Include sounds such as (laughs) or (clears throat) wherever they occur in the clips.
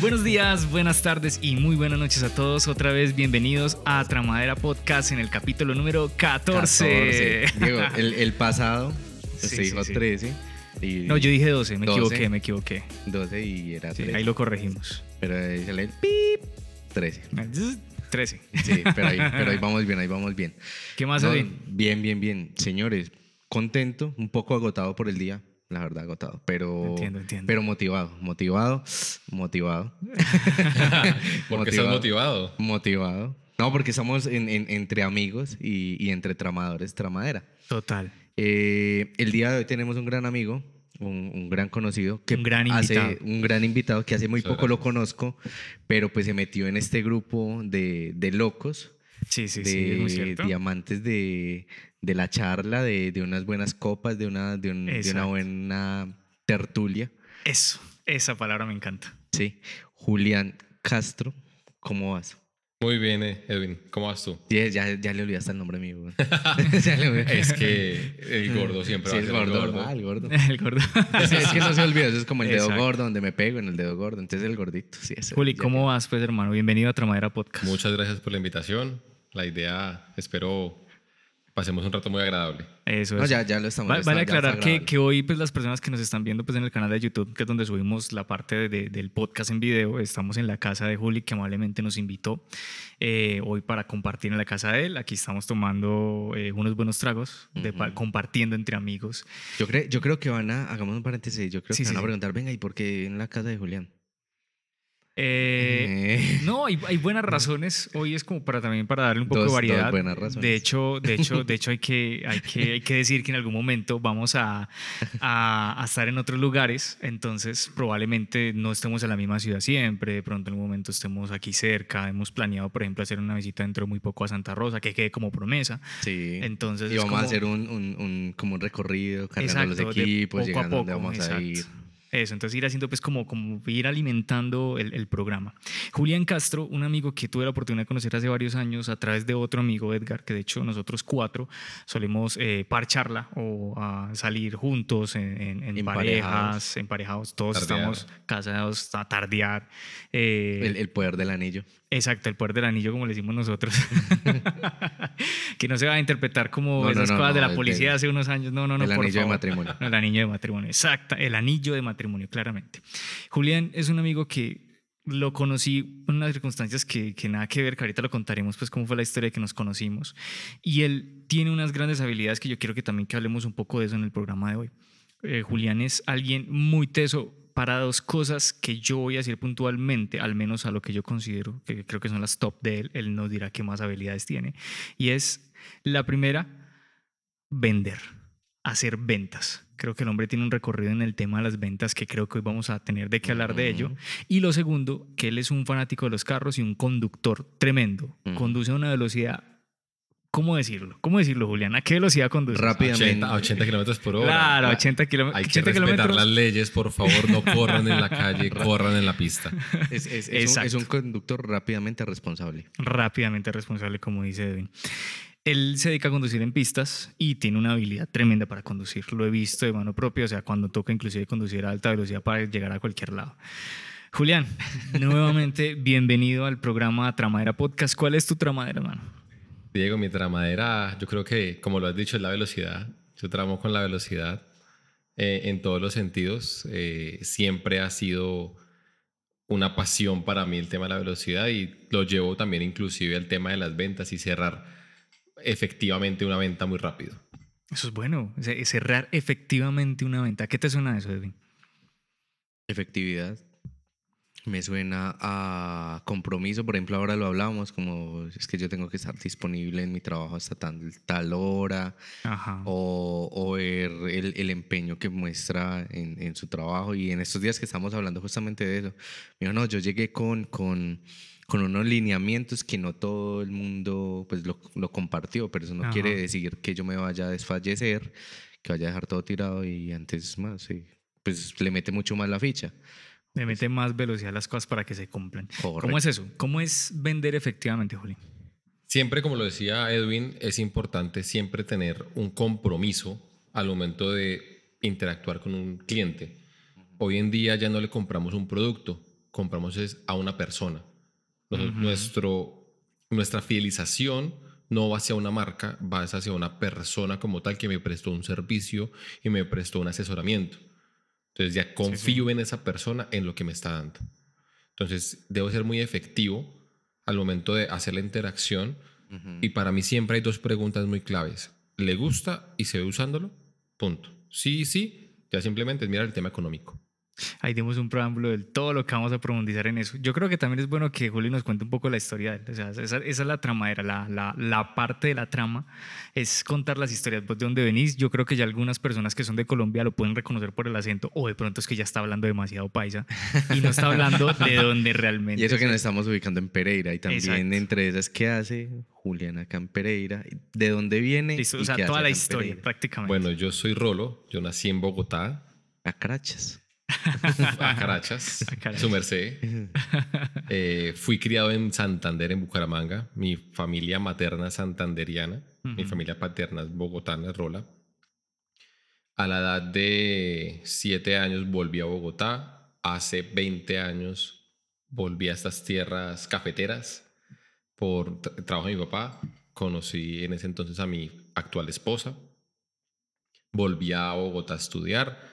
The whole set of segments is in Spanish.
Buenos días, buenas tardes y muy buenas noches a todos. Otra vez bienvenidos a Tramadera Podcast en el capítulo número 14. 14. Diego, (laughs) el, el pasado Sí, se sí, dijo sí. 13. Y No, yo dije 12, me 12. equivoqué, me equivoqué. 12 y era Sí, 13. ahí lo corregimos. Pero ahí sale el pip 13. 13. Sí, pero ahí, (laughs) pero ahí vamos bien, ahí vamos bien. ¿Qué más, No, bien, bien, bien. Señores, contento, un poco agotado por el día. La verdad, agotado. Pero, Entiendo, entiendo. pero motivado, motivado, motivado. (laughs) Porque estás motivado. Motivado. No, porque estamos en- en- entre amigos y, y entre tramadores, tramadera. Total. Eh, el día de hoy tenemos un gran amigo, un, un gran conocido, que Un gran hace- invitado. un gran invitado que hace muy Muchas poco lo conozco, pero pues se metió en este grupo de, de locos, Sí, sí, de sí, es muy cierto. diamantes de, de la charla, de, de unas buenas copas, de una, de, un- de una buena tertulia. Eso, esa palabra me encanta. Sí. Julián Castro, ¿cómo vas? Muy bien, eh, Edwin. ¿Cómo vas tú? Ya, ya, ya le olvidaste el nombre mío. (laughs) Es que el gordo siempre Sí, va a el ser gordo, el gordo. ah, el gordo. El gordo. (laughs) (laughs) Sí, es que no se olvida, eso es como el dedo Exacto. gordo, donde me pego en el dedo gordo. Entonces el gordito, sí, eso. Juli, ¿cómo vas, pues, hermano? Bienvenido a Tramadera Podcast. Muchas gracias por la invitación. La idea, espero, pasemos un rato muy agradable. Eso No, es. ya, ya lo estamos. Vale está aclarar que, que hoy pues las personas que nos están viendo pues en el canal de YouTube, que es donde subimos la parte de- de- del podcast en video, estamos en la casa de Juli que amablemente nos invitó eh, hoy para compartir en la casa de él. Aquí estamos tomando eh, unos buenos tragos, de pa- Ujú. compartiendo entre amigos. Yo, creo, yo creo que van a, hagamos un paréntesis, yo creo Sí, que sí, van a sí. preguntar, venga, ¿y por qué en la casa de Julián? Eh, Eh, No, hay, hay buenas razones. Hoy es como para también para darle un poco Dos- de variedad. buenas razones. De hecho, de hecho, de hecho hay que, hay que, hay que decir que en algún momento vamos a, a, a estar en otros lugares. Entonces, probablemente no estemos en la misma ciudad siempre. De pronto, en algún momento estemos aquí cerca. Hemos planeado, por ejemplo, hacer una visita dentro de muy poco a Santa Rosa, que quede como promesa. sí. Entonces, y vamos a como- hacer un, un, un- como un recorrido, cargando los equipos, poco a llegando a donde poco, vamos a ir. Eso, entonces ir haciendo pues como, como ir alimentando el, el programa. Julián Castro, un amigo que tuve la oportunidad de conocer hace varios años a través de otro amigo, Edgar, que de hecho nosotros cuatro solemos eh, parcharla o ah, salir juntos en, en- en Emparejados. parejas, emparejados, todos Tardear. estamos casados, a tardear. eh, El, el poder del anillo. Exacto, el poder del anillo, como le decimos nosotros. (laughs) que no se va a interpretar como No, esas no, cosas de la policía de hace unos años. No, no, no, el por anillo de matrimonio. No, el anillo de matrimonio, exacto, el anillo de matrimonio, claramente. Julián es un amigo que lo conocí en unas circunstancias que, que nada que ver, que ahorita lo contaremos, pues cómo fue la historia que nos conocimos. Y él tiene unas grandes habilidades que yo quiero que también que hablemos un poco de eso en el programa de hoy. Eh, Julián es alguien muy teso para dos cosas que yo voy a decir puntualmente, al menos a lo que yo considero, que creo que son las top de él, él nos dirá qué más habilidades tiene. Y es la primera, vender, hacer ventas. Creo que el hombre tiene un recorrido en el tema de las ventas que creo que hoy vamos a tener de qué hablar de ello. Y lo segundo, que él es un fanático de los carros y un conductor tremendo. Conduce a una velocidad, ¿cómo decirlo? ¿Cómo decirlo, Julián? ¿A qué velocidad conduce? Rápidamente. 80, a 80 kilómetros por hora. Claro, La- 80 kilómetros. Hay que 80 respetar kilómetros. las leyes, por favor, no corran en la calle, (laughs) corran en la pista. Es, es- es un, Exacto. es un conductor rápidamente responsable. rápidamente responsable, como dice Edwin. Él se dedica a conducir en pistas y tiene una habilidad tremenda para conducir. Lo he visto de mano propia, o sea, cuando toca inclusive conducir a alta velocidad para llegar a cualquier lado. Julián, (laughs) nuevamente bienvenido al programa Tramadera Podcast. ¿Cuál es tu tramadera, hermano? Diego, mi tramadera, yo creo que, como lo has dicho, es la velocidad. Yo tramo con la velocidad eh, en todos los sentidos. Eh, siempre ha sido una pasión para mí el tema de la velocidad y lo llevo también inclusive al tema de las ventas y cerrar efectivamente una venta muy rápido. Eso es bueno, ce- cerrar efectivamente una venta. ¿Qué te suena eso, Edwin? Efectividad. Me suena a compromiso. Por ejemplo, ahora lo hablábamos como es que yo tengo que estar disponible en mi trabajo hasta tal, tal hora. Ajá. O, o ver el, el empeño que muestra en, en su trabajo. Y en estos días que estamos hablando justamente de eso, me dijo, no, yo llegué con, con, con unos lineamientos que no todo el mundo pues, lo, lo compartió, pero eso no Ajá. quiere decir que yo me vaya a desfallecer, que vaya a dejar todo tirado y antes más, sí, pues le mete mucho más la ficha. Le mete más velocidad a las cosas para que se cumplan. Correcto. ¿Cómo es eso? ¿Cómo es vender efectivamente, Juli? Siempre, como lo decía Edwin, es importante siempre tener un compromiso al momento de interactuar con un cliente. Hoy en día ya no le compramos un producto, compramos es a una persona. Nuestro, nuestra fidelización no va hacia una marca, va hacia una persona como tal que me prestó un servicio y me prestó un asesoramiento. Entonces ya confío en esa persona, en lo que me está dando. Entonces debo ser muy efectivo al momento de hacer la interacción y para mí siempre hay dos preguntas muy claves. ¿Le gusta y se ve usándolo? Punto. Sí, sí, ya simplemente es mirar el tema económico. Ahí dimos un preámbulo de todo lo que vamos a profundizar en eso. Yo creo que también es bueno que Juli nos cuente un poco la historia de él. O sea, esa, esa es la tramadera, la, la, la parte de la trama es contar las historias. Pues de dónde venís, yo creo que ya algunas personas que son de Colombia lo pueden reconocer por el acento o de pronto es que ya está hablando demasiado paisa y no está hablando de dónde realmente. Y eso que nos estamos ubicando en Pereira y también Exacto. entre esas, ¿qué hace Julián acá en Pereira? ¿De dónde viene? Listo, y o sea, qué toda hace la historia Pereira? prácticamente. Bueno, yo soy Rolo, yo nací en Bogotá, A Carachas. (laughs) a Carachas, A Carachas. su merced. Eh, fui criado en Santander, en Bucaramanga. Mi familia materna es santanderiana, mi familia paterna es bogotana, Rola. A la edad de siete años volví a Bogotá. Hace 20 años volví a estas tierras cafeteras por tra- trabajo de mi papá. Conocí en ese entonces a mi actual esposa. Volví a Bogotá a estudiar.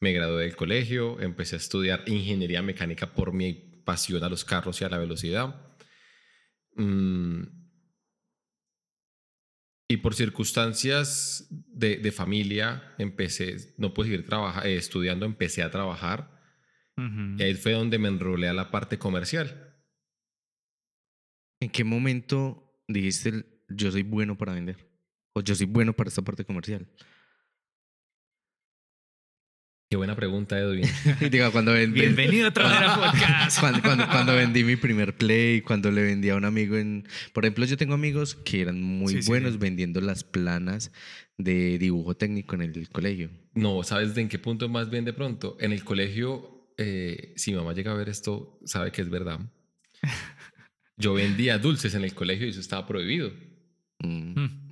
Me gradué del colegio. Empecé a estudiar ingeniería mecánica por mi pasión a los carros y a la velocidad. Mm, y por circunstancias de, de familia, empecé, no pude seguir trabaja- eh, estudiando, empecé a trabajar. Ujú. Y ahí fue donde me enrolé a la parte comercial. ¿En qué momento dijiste el, yo soy bueno para vender? O yo soy bueno para esta parte comercial. Qué buena pregunta, Edwin. (laughs) Y diga, cuando ven- ven- Bienvenido a Travera Podcast. (laughs) cuando, cuando, cuando vendí mi primer play, cuando le vendí a un amigo en... Por ejemplo, yo tengo amigos que eran muy Sí, sí, buenos sí. vendiendo las planas de dibujo técnico en el colegio. No, ¿sabes de en qué punto más bien de pronto? En el colegio, eh, si mi mamá llega a ver esto, sabe que es verdad. (laughs) Yo vendía dulces en el colegio y eso estaba prohibido. Mm. Mm.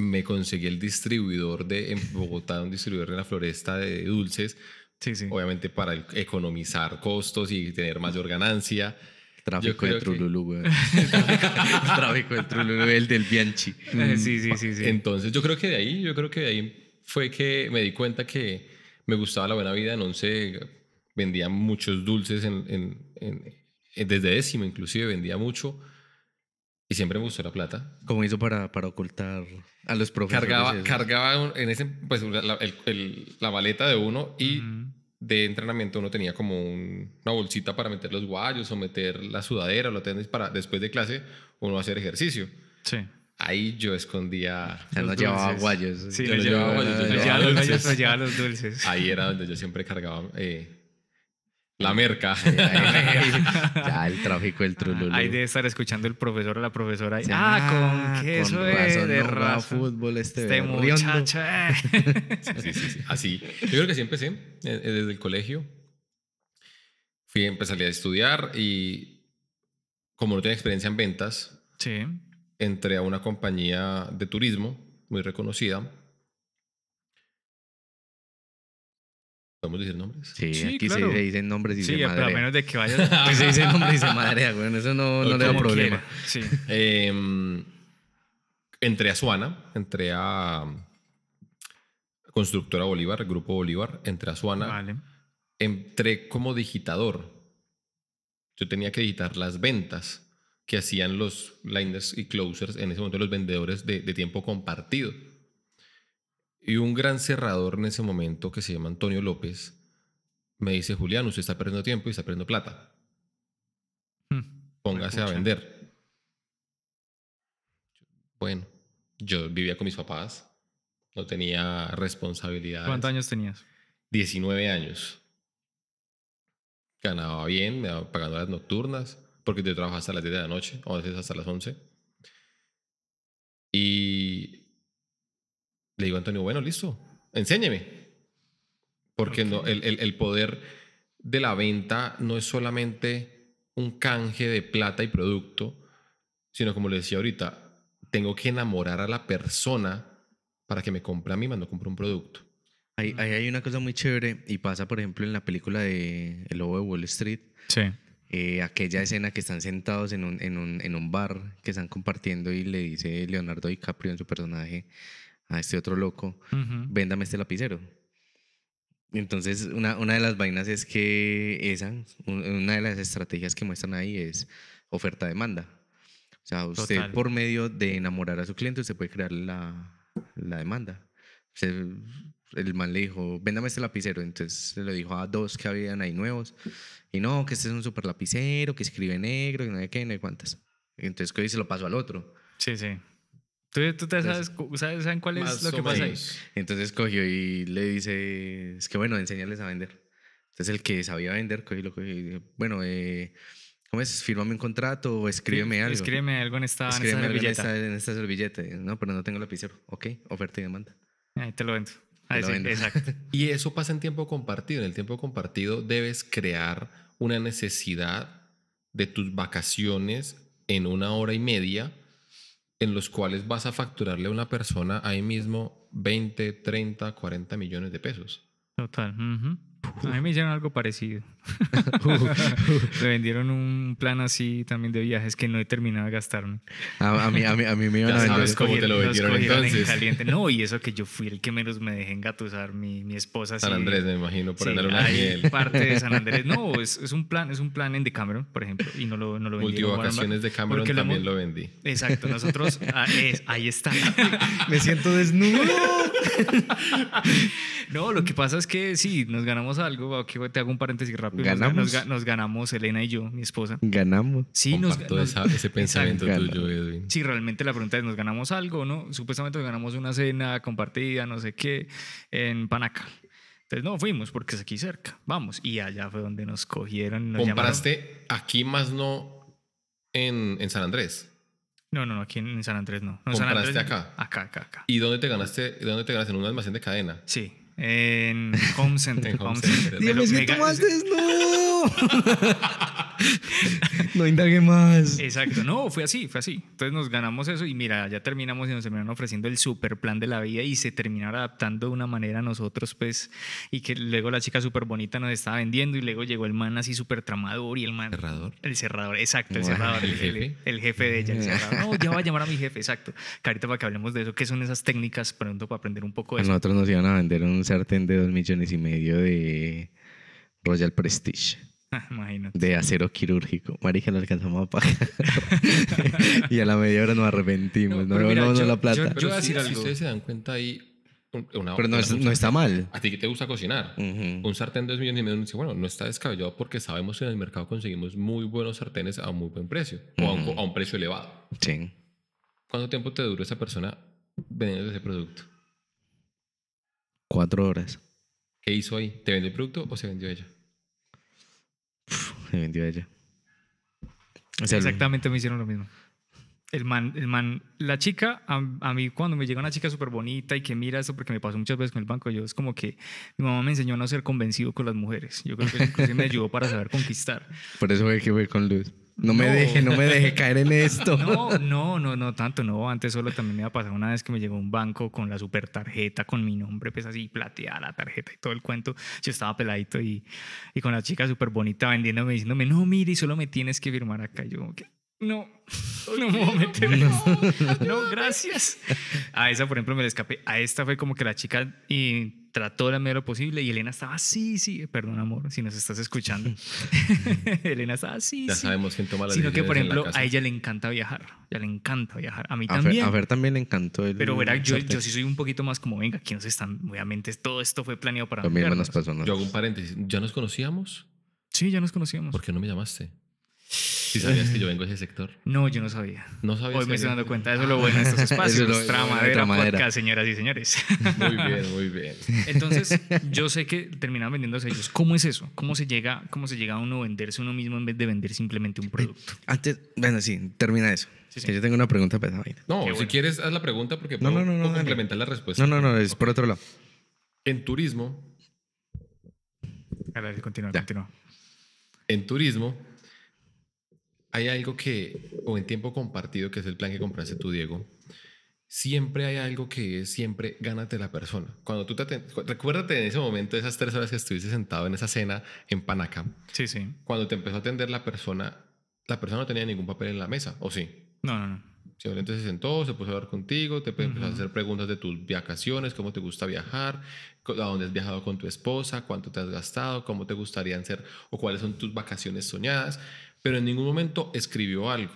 Me conseguí el distribuidor de en Bogotá, un distribuidor en la floresta de dulces, Sí, sí. obviamente para economizar costos y tener mayor ganancia. Tráfico de que- Trululú, güey. (laughs) Tráfico de Trululú, el del Bianchi. Eh, sí, sí, sí, sí. Entonces yo creo que de ahí, yo creo que de ahí fue que me di cuenta que me gustaba la buena vida. En once vendía muchos dulces en, en- en- en- desde décimo inclusive vendía mucho y siempre me gustó la plata. ¿Cómo hizo para, para ocultar a los profesores? Cargaba, cargaba en ese, pues, la, el- el- la maleta de uno y Ujú. de entrenamiento uno tenía como un- una bolsita para meter los guayos o meter la sudadera o lo tenis para después de clase uno hacer ejercicio. Sí. Ahí yo escondía Ya no Los llevaba guayos. Sí, Yo no llevaba, guayos, yo los llevaba los dulces. Ahí era donde yo siempre cargaba eh, la merca. (laughs) ya, el tráfico del Trululú. Ahí debe estar escuchando el profesor o la profesora. ahí, Sí, Ah, con queso con razón de no fútbol este, Este muchacho. eh. (laughs) Sí, sí, sí. Así. Yo creo que así empecé, eh, eh, desde el colegio. Fui, empecé a estudiar y como no tenía experiencia en ventas, Sí. entré a una compañía de turismo muy reconocida. ¿Podemos decir nombres? Sí, Sí, aquí se- claro. se, dicen nombres y Sí, se pero a madrea. menos de que vayas. Aquí (laughs) se dicen nombres y se madrea, güey. Eso no, no le da problema. Sí. Eh, entré a Suana, entré a Constructora Bolívar, Grupo Bolívar, entré a Suana. Vale. entré como digitador. Yo tenía que digitar las ventas que hacían los liners y closers, en ese momento los vendedores de, de tiempo compartido. Y un gran cerrador en ese momento que se llama Antonio López me dice, Julián, usted está perdiendo tiempo y está perdiendo plata. Mm. Póngase a vender. Bueno, yo vivía con mis papás, no tenía responsabilidades. ¿Cuántos años tenías? 19 años. Ganaba bien, me daba pagando las nocturnas, porque yo trabajaba hasta las 10 de la noche, o a veces hasta las 11. Y le digo a Antonio, bueno, listo, enséñeme. Porque no, Ok. el, el- el poder de la venta no es solamente un canje de plata y producto, sino como le decía ahorita, tengo que enamorar a la persona para que me compre a mí, más no compre un producto. Ahí, ahí hay una cosa muy chévere y pasa, por ejemplo, en la película de El Lobo de Wall Street, Sí. eh, aquella escena que están sentados en un, en, un, en un bar que están compartiendo y le dice Leonardo DiCaprio en su personaje a este otro loco, Ujú. véndame este lapicero. Entonces, una, una de las vainas es que esa, un- una de las estrategias que muestran ahí es oferta-demanda. O sea, usted Total. por medio de enamorar a su cliente, usted puede crear la, la demanda. Usted- el man le dijo, véndame este lapicero. Entonces se lo dijo a dos que habían ahí nuevos. Y no, que este es un super lapicero, que escribe negro, que no sé qué, no sé cuántas. Entonces que se lo pasó al otro. Sí, sí. ¿Tú, tú te sabes, sabes saben cuál es lo que pasa ahí? Entonces cogió y le dice, es que bueno, enséñales a vender. Entonces el que sabía vender, cogió y lo cogió y dijo, bueno, eh, ¿cómo es? Fírmame un contrato o escríbeme algo. Escríbeme algo en esta, en esta Escríbeme algo en servilleta. esta, en esta servilleta. No, pero no tengo lapicero. Ok, oferta y demanda. Ahí te lo vendo. Ahí lo sí, vendo. exacto. (laughs) Y eso pasa en tiempo compartido. En el tiempo compartido debes crear una necesidad de tus vacaciones en una hora y media en los cuales vas a facturarle a una persona ahí mismo 20, 30, 40 millones de pesos. Total. ujú. A mí me hicieron algo parecido. (laughs) (laughs) me vendieron un plan así también de viajes que no he terminado de gastarme. A, a mí, a, mí, a mí me iban Ya a vender. sabes cómo te lo vendieron cogieron en entonces. caliente. No, y eso que yo fui el que menos me dejé engatusar, mi, mi esposa. San sí- Andrés, me imagino, por sí, andar una miel. parte de San Andrés. No, es, es un plan, es un plan en Decameron, por ejemplo, y no lo, no lo vendieron. Multivacaciones de Cameron lo también lo vendí. Exacto, nosotros, ah, es- ahí está. (laughs) Me siento desnudo. No, lo que pasa es que sí, nos ganamos algo. Te hago un paréntesis rápido. ¿Ganamos? Nos, nos ganamos Elena y yo, mi esposa. Ganamos. Sí, nos, Comparto nos- esa- ese pensamiento Exacto. tuyo, Edwin. Sí, realmente la pregunta es, ¿nos ganamos algo no? Supuestamente nos ganamos una cena compartida, no sé qué, en Panaca. Entonces, no, fuimos porque es aquí cerca. Vamos. Y allá fue donde nos cogieron. Nos llamaron. Compraste aquí más no en, en San Andrés. No, no, no, aquí en San Andrés no. no en San ¿Compraste Andrés, acá? Acá, acá, acá. ¿Y dónde te ganaste? ¿Dónde te ganaste? En un almacén de cadena. Sí, en Home Center. En Home Home Center. Center. Dios, lo- me (laughs) (laughs) no indague más. Exacto, no, fue así, fue así. Entonces nos ganamos eso y mira, ya terminamos y nos terminaron ofreciendo el super plan de la vida y se terminaron adaptando de una manera a nosotros, pues, y que luego la chica súper bonita nos estaba vendiendo y luego llegó el man así súper tramador y el man... ¿Cerrador? El cerrador, exacto, el cerrador. ¿el El, jefe? el- jefe de ella, el (laughs) cerrador. No, ya va a llamar a mi jefe, exacto. Carita, para que hablemos de eso, ¿qué son esas técnicas? Pronto para aprender un poco A de eso. nosotros nos iban a vender un sartén de dos millones y medio de Royal Prestige. (laughs) Imagínate. De acero quirúrgico. Marica, lo alcanzamos a pagar. (laughs) y a la media hora nos arrepentimos. No, no, mira, no, yo- la plata. yo- Pero voy a si, decir si algo. ustedes se dan cuenta ahí, un- una, Pero no, una- es- no está mal. A ti que te gusta cocinar. Un sartén de 2 millones y medio, dice, bueno, no está descabellado porque sabemos que en el mercado conseguimos muy buenos sartenes a muy buen precio o a un, a un precio elevado. Sí. ¿Cuánto tiempo te duró esa persona vendiendo ese producto? Cuatro horas. ¿Qué hizo ahí? ¿Te vendió el producto o se vendió ella? Se vendió ella. O sea, Exactamente me hicieron lo mismo. El man, el man, la chica, a, a mí cuando me llega una chica súper bonita y que mira esto, porque me pasó muchas veces con el banco, yo es como que mi mamá me enseñó a no ser convencido con las mujeres. Yo creo que eso me ayudó para saber conquistar. Por eso fue que fue con Luz. No me No. deje, no me deje caer en esto. No, no, no, no tanto, no. Antes solo también me iba a pasar una vez que me llegó un banco con la super tarjeta, con mi nombre, pues así plateada la tarjeta y todo el cuento. Yo estaba peladito y, y con la chica súper bonita vendiéndome, diciéndome, no, mire, solo me tienes que firmar acá. Yo, como que, no, no me voy a meter en. No, (laughs) gracias. A esa, por ejemplo, me la escapé. A esta fue como que la chica y trató de la medida de lo posible y Elena estaba, sí, sí, perdón, amor, si nos estás escuchando. (laughs) (laughs) Elena estaba, sí, Ya sí. sabemos quién toma las Sino que, por la ejemplo, a ella le encanta viajar. Ya le encanta viajar. A mí A Fer, también. a Fer también le encantó el. pero verá, yo, yo sí soy un poquito más como, venga, aquí nos están, obviamente todo esto fue planeado para Lo mismo vernos. nos pasó. ¿no? Yo hago un paréntesis. ¿Ya nos conocíamos? Sí, ya nos conocíamos. ¿Por qué no me llamaste? Si sabías que yo vengo de ese sector. No, yo no sabía. No sabías Hoy me estoy dando cuenta. Eso es lo bueno de estos (laughs) espacios. Eso es lo- Tramadera, Tramadera. podcast, señoras y señores. Muy bien, (laughs) muy bien. Entonces, (laughs) yo sé que terminaban vendiendo sellos. ¿Cómo es eso? ¿Cómo se llega, cómo se llega a uno a venderse uno mismo en vez de vender simplemente un producto? Antes, bueno, sí, termina eso. Sí, sí. Que yo tengo una pregunta para esa vaina. No, Qué si bueno. quieres, haz la pregunta porque puedo, no, no, no, puedo complementar la respuesta. No, no, no, es por otro lado. En turismo, A ver, continúa, continúa. en turismo, hay algo que, o en tiempo compartido, que es el plan que compraste tú, Diego, siempre hay algo que es siempre gánate la persona. Cuando tú te recuérdate en ese momento, esas tres horas que estuviste sentado en esa cena en Panacam, Sí, sí. cuando te empezó a atender la persona, la persona no tenía ningún papel en la mesa, ¿o sí? No, no, no. Simplemente se sentó, se puso a hablar contigo, te empezó a hacer preguntas de tus vacaciones, cómo te gusta viajar, a dónde has viajado con tu esposa, cuánto te has gastado, cómo te gustarían ser o cuáles son tus vacaciones soñadas, pero en ningún momento escribió algo.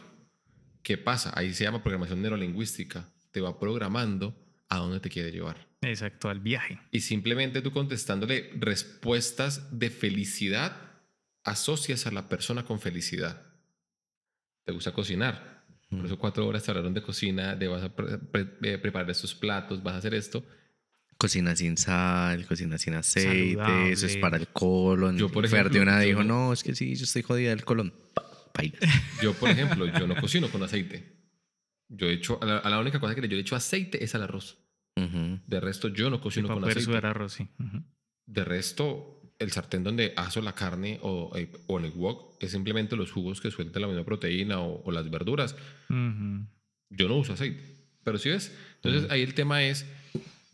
¿Qué pasa? Ahí se llama programación neurolingüística. Te va programando a dónde te quiere llevar. Exacto, al viaje. Y simplemente tú contestándole respuestas de felicidad, asocias a la persona con felicidad. ¿Te gusta cocinar? Por eso cuatro horas te hablaron de cocina, de vas a pre- pre- eh, preparar estos platos, vas a hacer esto. Cocina sin sal, cocina sin aceite, eso es Saludable. para el colon. Yo, por ejemplo, una yo dijo, no- no, es que sí, yo estoy jodida del colon. Yo, por ejemplo, yo no cocino con aceite. Yo he hecho, a la, a la única cosa que le- yo le echo aceite es al arroz. Ujú. De resto, yo no Sí, cocino para con poder aceite. sudar arroz, sí. Ujú. De resto, el sartén donde aso la carne o, eh, o en el wok es simplemente los jugos que suelta la misma proteína o, o las verduras. Ujú. Yo no uso aceite. Pero sí ves. Entonces ahí el tema es,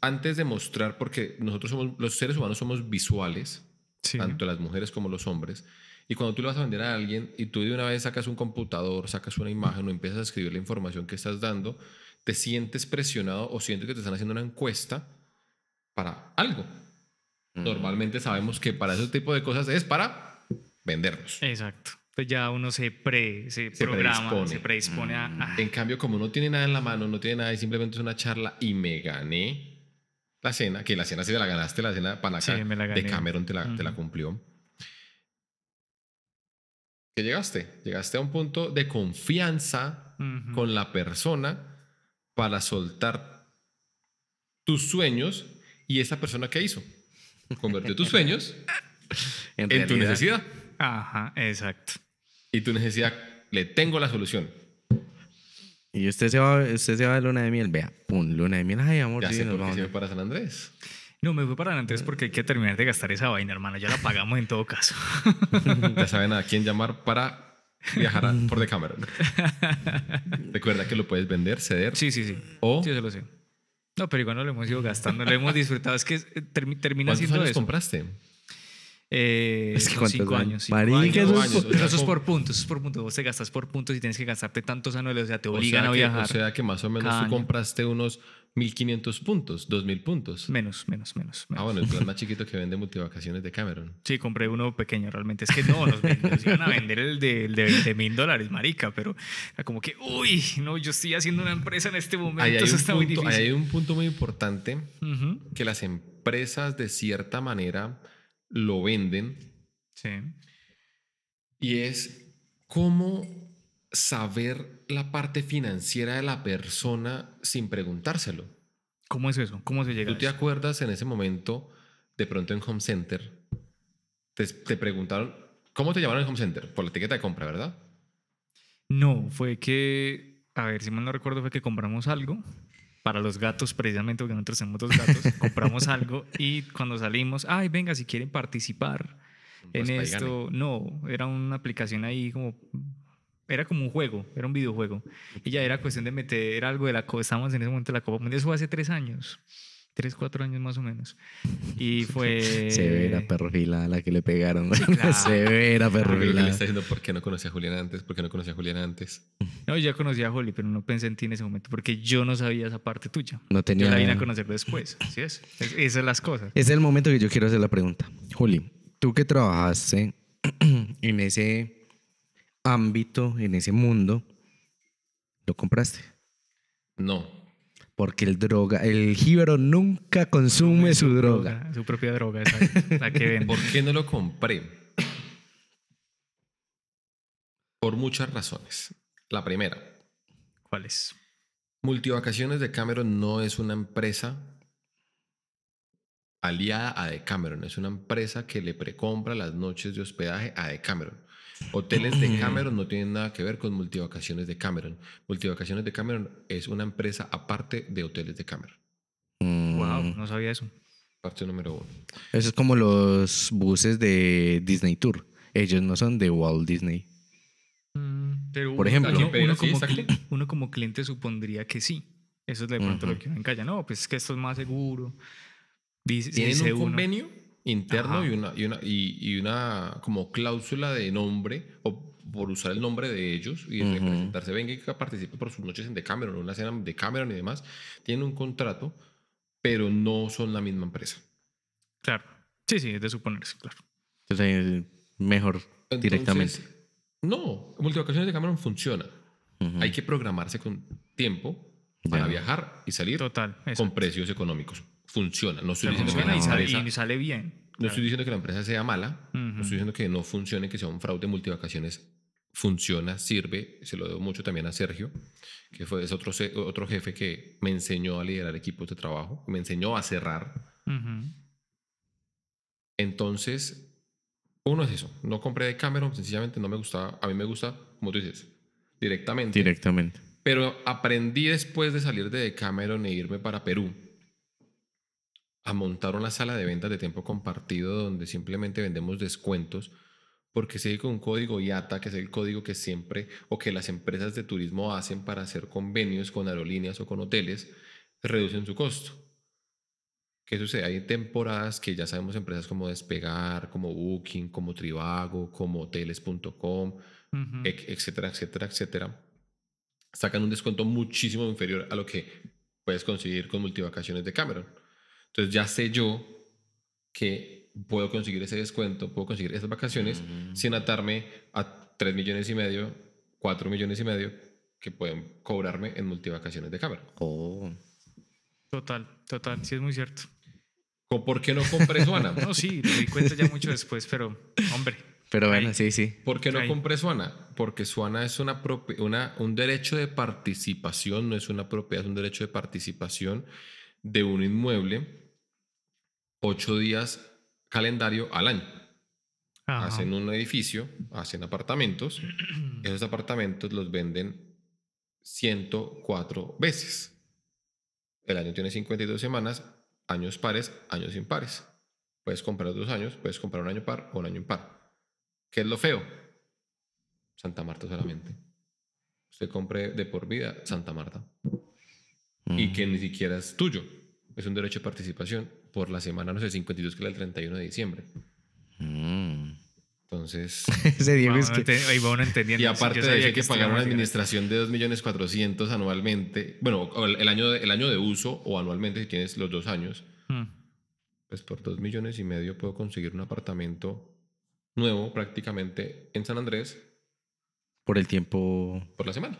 antes de mostrar, porque nosotros somos, los seres humanos somos visuales, Sí. tanto las mujeres como los hombres. Y cuando tú le vas a vender a alguien y tú de una vez sacas un computador, sacas una imagen o empiezas a escribir la información que estás dando, te sientes presionado o sientes que te están haciendo una encuesta para algo. Normalmente sabemos que para ese tipo de cosas es para vendernos. Exacto. Pues ya uno se pre, se, Se programa, predispone. se predispone a, a- En cambio, como no tiene nada en la mano, no tiene nada y simplemente es una charla y me gané la cena, que la cena sí te la ganaste, la cena Panaca Sí, me la de. Cameron te la, te la cumplió. ¿Qué llegaste? Llegaste a un punto de confianza con la persona para soltar tus sueños y esa persona que hizo. Convirtió tus sueños (laughs) En, en tu necesidad. Ajá, exacto. y tu necesidad le tengo la solución. Y usted se va, usted se va de luna de miel, vea, pum, luna de miel, ay, amor, ya sí, sé por qué se fue para San Andrés No, me fui para antes porque hay que terminar de gastar esa vaina, hermano. Ya la pagamos en todo caso. (laughs) ya saben a quién llamar para viajar a- por Decameron recuerda que lo puedes vender ceder Sí, sí, sí. o Sí, eso lo sé. No, pero igual no lo hemos ido gastando, lo hemos disfrutado. Es que eh, termi- termina ¿cuántos siendo años eso. compraste? Eh, Es que cinco años. Cinco Marica, años. eso es- años. o sea, Pero eso es por puntos, eso es por puntos. Vos te gastas por puntos y tienes que gastarte tantos anuales, o sea, te O obligan sea a que- viajar. o sea que más o menos tú compraste unos 1500 puntos 2000 puntos Menos, menos, menos. ah bueno el plan más chiquito que vende multivacaciones de Cameron Sí, compré uno pequeño realmente. Es que no, nos, iban a vender el de, el de 20 mil dólares, marica, pero como que, uy, no, yo estoy haciendo una empresa en este momento, ahí hay, eso está muy punto, ahí difícil. hay un punto muy importante que las empresas de cierta manera lo venden Sí. y es cómo saber la parte financiera de la persona sin preguntárselo. ¿Cómo es eso? ¿Cómo se llega ¿Tú a te eso? acuerdas en ese momento, de pronto en Home Center, te, te preguntaron, ¿cómo te llamaron en Home Center? Por la etiqueta de compra, ¿verdad? No, fue que, a ver, si mal no recuerdo, fue que compramos algo para los gatos, precisamente porque nosotros tenemos dos gatos. (laughs) compramos algo y cuando salimos, ay, venga, si quieren participar en Raspa y esto. No, era una aplicación ahí como. Era como un juego, era un videojuego. Y ya era cuestión de meter algo de la Copa. Estábamos en ese momento en la Copa Mundial. Eso fue hace tres años. Tres, cuatro años más o menos. Y (laughs) fue. Severa perrofila la que le pegaron. (laughs) claro. Severa que le perrofila. está diciendo, ¿por qué no conocía a Julián antes? ¿Por qué no conocía a Julián antes? No, yo ya conocía a Holly, pero no pensé en ti en ese momento porque yo no sabía esa parte tuya. No Yo tenía... la vine a conocer después. ¿Sí es? es esas son las cosas. Es el momento que yo quiero hacer la pregunta. Juli, tú que trabajaste (clears throat) en ese ámbito, en ese mundo, ¿lo compraste? No. Porque el droga, el jíbaro nunca consume su droga. Su propia droga, esa, la que vende. ¿Por qué no lo compré? Por muchas razones. La primera, ¿Cuál es? Multivacaciones de Cameron no es una empresa aliada a Decameron, es una empresa que le precompra las noches de hospedaje a Decameron. Hoteles de Cameron no tienen nada que ver con Multivacaciones de Cameron. Multivacaciones de Cameron es una empresa aparte de Hoteles de Cameron. Mm, Wow, no sabía eso. Parte número uno. Eso es como los buses de Disney Tour. Ellos no son de Walt Disney. Mm, Pero Por uno- ejemplo. uno, como, uno cliente supondría que sí. Eso es de pronto lo que uno encalla. No, pues es que esto es más seguro. Dice, Tienen dice un uno. Interno Ajá. y una, y, una, y, y una como cláusula de nombre o por usar el nombre de ellos y Ujú. representarse. Venga y que participe por sus noches en Decameron, una cena de Cameron y demás. Tienen un contrato, pero no son la misma empresa. Claro. Sí, sí, es de suponerse, claro. Entonces, mejor Entonces, directamente. No, multivacaciones de Cameron funciona. Ujú. Hay que programarse con tiempo para Ya. viajar y salir Total. con precios económicos. Funciona. No estoy, Pero diciendo que, la y sale, empresa, y sale bien. no estoy diciendo que la empresa sea mala. No Ujú. estoy diciendo que no funcione, que sea un fraude. Multivacaciones funciona, sirve. Se lo debo mucho también a Sergio, que fue es otro, otro jefe que me enseñó a liderar equipos de trabajo, me enseñó a cerrar. Entonces, uno es eso. No compré de Cameron, sencillamente no me gustaba. A mí me gusta, como tú dices, directamente. Directamente. Pero aprendí después de salir de Decameron e irme para Perú a montar una sala de ventas de tiempo compartido donde simplemente vendemos descuentos porque sigue con un código IATA, que es el código que siempre o que las empresas de turismo hacen para hacer convenios con aerolíneas o con hoteles, reducen su costo. ¿Qué sucede? Hay temporadas que ya sabemos empresas como Despegar, como Booking, como Trivago, como hoteles.com, ec- etcétera, etcétera, etcétera, sacan un descuento muchísimo inferior a lo que puedes conseguir con multivacaciones de Cameron. Entonces ya sé yo que puedo conseguir ese descuento, puedo conseguir esas vacaciones sin atarme a 3 millones y medio, 4 millones y medio que pueden cobrarme en multivacaciones de Cameron. Oh. Total, total. Sí, es muy cierto. ¿O ¿Por qué no compré Suana? (laughs) No, sí, me di cuenta ya mucho después, pero, hombre. Pero bueno, Ahí. sí, sí. ¿Por qué no Ahí. compré Suana? Porque Suana es una, propi- una un derecho de participación, no es una propiedad, es un derecho de participación de un inmueble ocho días calendario al año. Ajá. Hacen un edificio, hacen apartamentos, (clears throat) esos apartamentos los venden 104 veces. El año tiene 52 semanas, años pares, años impares. Puedes comprar dos años, puedes comprar un año par o un año impar. ¿Qué es lo feo? Santa Marta solamente. Usted compre de por vida Santa Marta. Y Mm. que ni siquiera es tuyo. Es un derecho de participación por la semana, no sé, 52 que es la del 31 de diciembre. Mm. Entonces... (laughs) Ese Diego es uno que... ahí va uno entendiendo. Y aparte de hay que esto pagar una administración de 2.400.000 anualmente. Bueno, el, el año de, el año de uso o anualmente si tienes los dos años. Mm. Pues por 2 millones y medio puedo conseguir un apartamento nuevo prácticamente en San Andrés Por el tiempo... por la semana.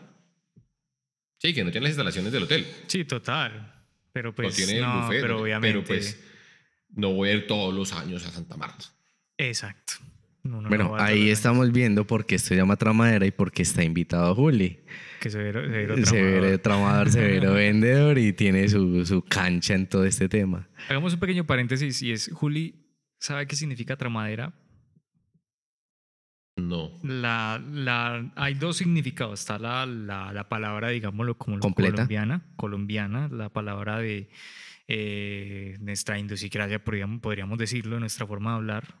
Sí, que no tiene las instalaciones del hotel. Sí, total. Pero pues. no tiene el no, buffet. pero obviamente. Pero pues no voy a ir todos los años a Santa Marta. Exacto. No Bueno, ahí estamos viendo por qué esto se llama tramadera y por qué está invitado Juli. Que severo, severo Severo tramador. tramador, severo (laughs) vendedor y tiene su, su cancha en todo este tema. Hagamos un pequeño paréntesis y es: Juli, ¿sabe qué significa tramadera? No. La, la, hay dos significados. Está la, la, la palabra, digámoslo, como lo Completa. colombiana, colombiana, la palabra de eh, nuestra idiosincrasia, podríamos, podríamos decirlo, nuestra forma de hablar.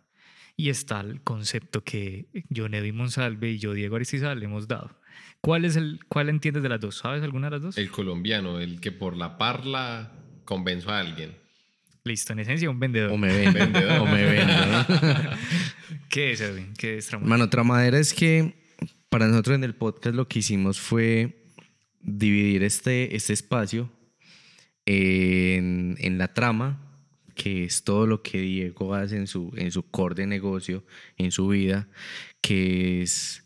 Y está el concepto que yo, Neddy Monsalve y yo, Diego Aristizal, le hemos dado. ¿Cuál es el, cuál entiendes de las dos? ¿Sabes alguna de las dos? El colombiano, el que por la parla convenzo a alguien. Listo, en esencia, un vendedor. O me vende, (laughs) o me vende. ¿no? (laughs) ¿Qué es, Edwin? ¿Qué es tramadera? Mano, tramadera es que para nosotros en el podcast lo que hicimos fue dividir este, este espacio en, en la trama, que es todo lo que Diego hace en su, en su core de negocio, en su vida, que es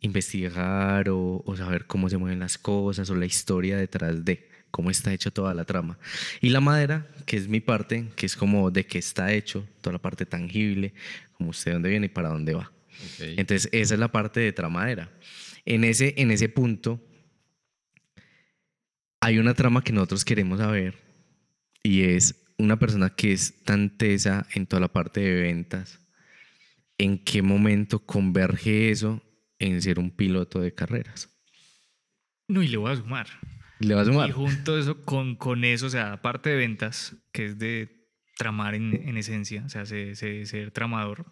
investigar o, o saber cómo se mueven las cosas o la historia detrás de cómo está hecho toda la trama. Y la madera, que es mi parte, que es como de qué está hecho, toda la parte tangible, como usted dónde viene y para dónde va. Ok. Entonces, esa es la parte de tramadera. En ese, en ese punto, hay una trama que nosotros queremos saber y es una persona que es tan tesa en toda la parte de ventas. ¿En qué momento converge eso en ser un piloto de carreras? No, y le voy a sumar. ¿Le va a sumar? Y junto eso, con, con eso, o sea, aparte de ventas, que es de tramar en, en esencia, o sea, se- se- ser tramador,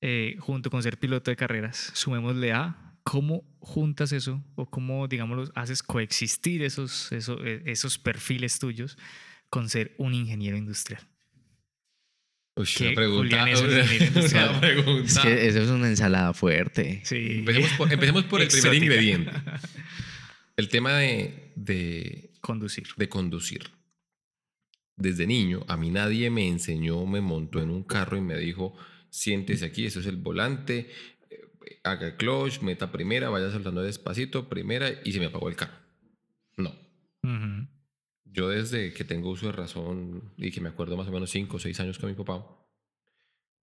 eh, junto con ser piloto de carreras, sumémosle a ¿cómo juntas eso o cómo, digamos, haces coexistir esos, esos, esos perfiles tuyos con ser un ingeniero industrial? Uy, ¿Qué? una pregunta. Julián es un ingeniero (laughs) industrial. una pregunta. Es que eso es una ensalada fuerte. Sí. Empecemos por, empecemos por el primer ingrediente. (laughs) El tema de, de, Conducir. de conducir. Desde niño, a mí nadie me enseñó, me montó en un carro y me dijo, siéntese aquí, eso es el volante, eh, haga clutch, meta primera, vaya saltando despacito, primera, y se me apagó el carro. No. Yo desde que tengo uso de razón y que me acuerdo más o menos 5 o 6 años con mi papá,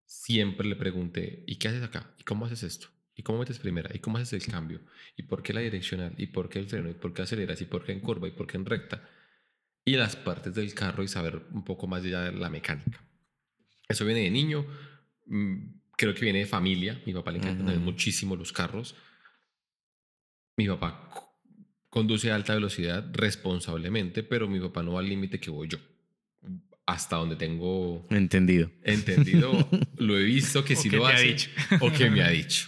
siempre le pregunté, ¿y qué haces acá? ¿Y cómo haces esto? ¿Y cómo metes primera? ¿Y cómo haces el cambio? ¿Y por qué la direccional? ¿Y por qué el freno? ¿Y por qué aceleras? ¿Y por qué en curva? ¿Y por qué en recta? Y las partes del carro y saber un poco más de la mecánica. Eso viene de niño, mm, creo que viene de familia. Mi papá le encantan Ujú. muchísimo los carros. Mi papá conduce a alta velocidad responsablemente, pero mi papá no va al límite que voy yo. Hasta donde tengo Entendido. entendido, (laughs) lo he visto que O sí que lo ha dicho. o que me ha (laughs) dicho.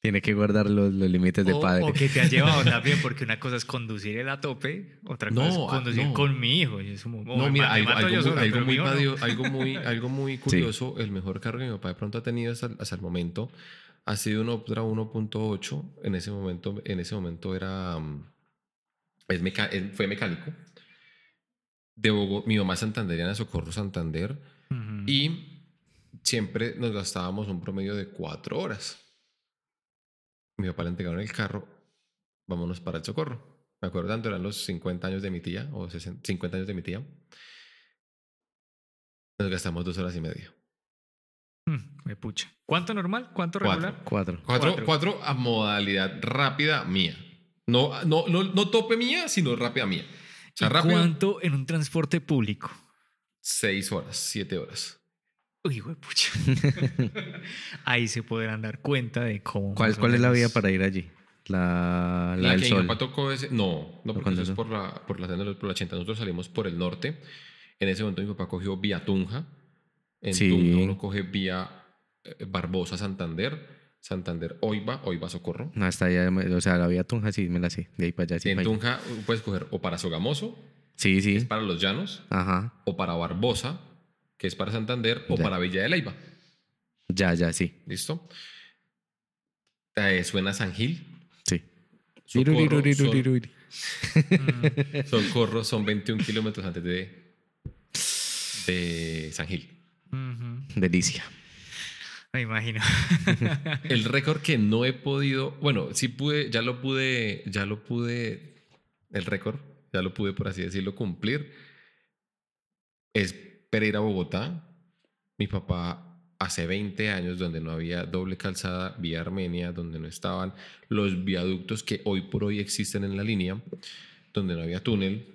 Tiene que guardar los, los límites de O, padre. o que te ha llevado (laughs) también, porque una cosa es conducir el a tope, otra cosa No, es ah, conducir no. con mi hijo. y es como, No, "Oh, mira, algo, muy, solo, algo muy mi hijo no". vadio- algo muy, algo muy curioso, el mejor carro que mi papá de pronto ha tenido hasta, hasta el momento ha sido un Optra 1.8. En ese momento, en ese momento era, mm, es meca- él fue mecánico. De Bogotá, mi mamá es santanderiana, Socorro Santander. Y siempre nos gastábamos un promedio de cuatro horas. Mi papá le entregaron el carro, vámonos para el socorro. Me acuerdo tanto, eran los 50 años de mi tía, o 60 50 años de mi tía. Nos gastamos dos horas y media. Mm, me pucha. ¿Cuánto normal? ¿Cuánto Cuatro. regular? Cuatro. Cuatro, Cuatro. cuatro a modalidad rápida mía. No, no, no, no tope mía, sino rápida mía. O sea, ¿Y rápido, ¿Cuánto en un transporte público? seis horas, siete horas. Uy, pucha. (laughs) Ahí se podrán dar cuenta de cómo. ¿Cuál, es la vía para ir allí? La, la, La, del que mi sol. papá tocó ese. No, no, porque eso es por la, por la por la 80. Nosotros salimos por el norte. En ese momento mi papá cogió vía Tunja. En Sí. Tunja uno coge vía eh, Barbosa Santander. Santander Oiva, Oiva Socorro. No, hasta allá, o sea, la vía Tunja sí me la sé. De ahí para allá sí. en para. Tunja uh, puedes coger o para Sogamoso, Sí, que sí. es para los llanos, Ajá. o para Barbosa, que es para Santander, o Ya. para Villa de Leyva. Ya, ya, sí. ¿Listo? Eh, suena San Gil. Sí. Socorro, son- (laughs) Socorro son 21 kilómetros antes de, de San Gil. ujú. Delicia. Me imagino. (laughs) El récord que no he podido, bueno, sí pude, ya lo pude, ya lo pude, el récord, ya lo pude, por así decirlo, cumplir. Es Pereira, Bogotá. Mi papá hace 20 años, donde no había doble calzada, vía Armenia, donde no estaban los viaductos que hoy por hoy existen en la línea, donde no había túnel,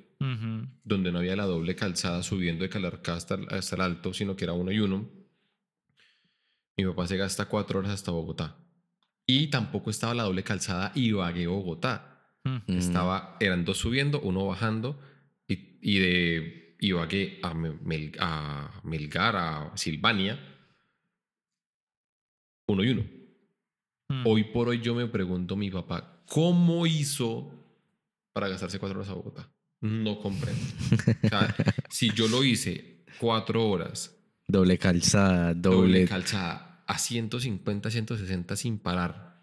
donde no había la doble calzada subiendo de Calarcá hasta, el- hasta el alto, sino que era uno y uno. Mi papá se gasta cuatro horas hasta Bogotá. Y tampoco estaba la doble calzada Ibagué-Bogotá. Mm. Estaba, eran dos subiendo, uno bajando, y, y de Ibagué a, Mel- Mel- a Melgar, a Silvania, uno y uno. Mm. Hoy por hoy yo me pregunto mi papá, ¿cómo hizo para gastarse cuatro horas a Bogotá? No comprendo. O sea, (laughs) si yo lo hice cuatro horas, Doble calzada, doble, doble. calzada, a 150, 160 sin parar.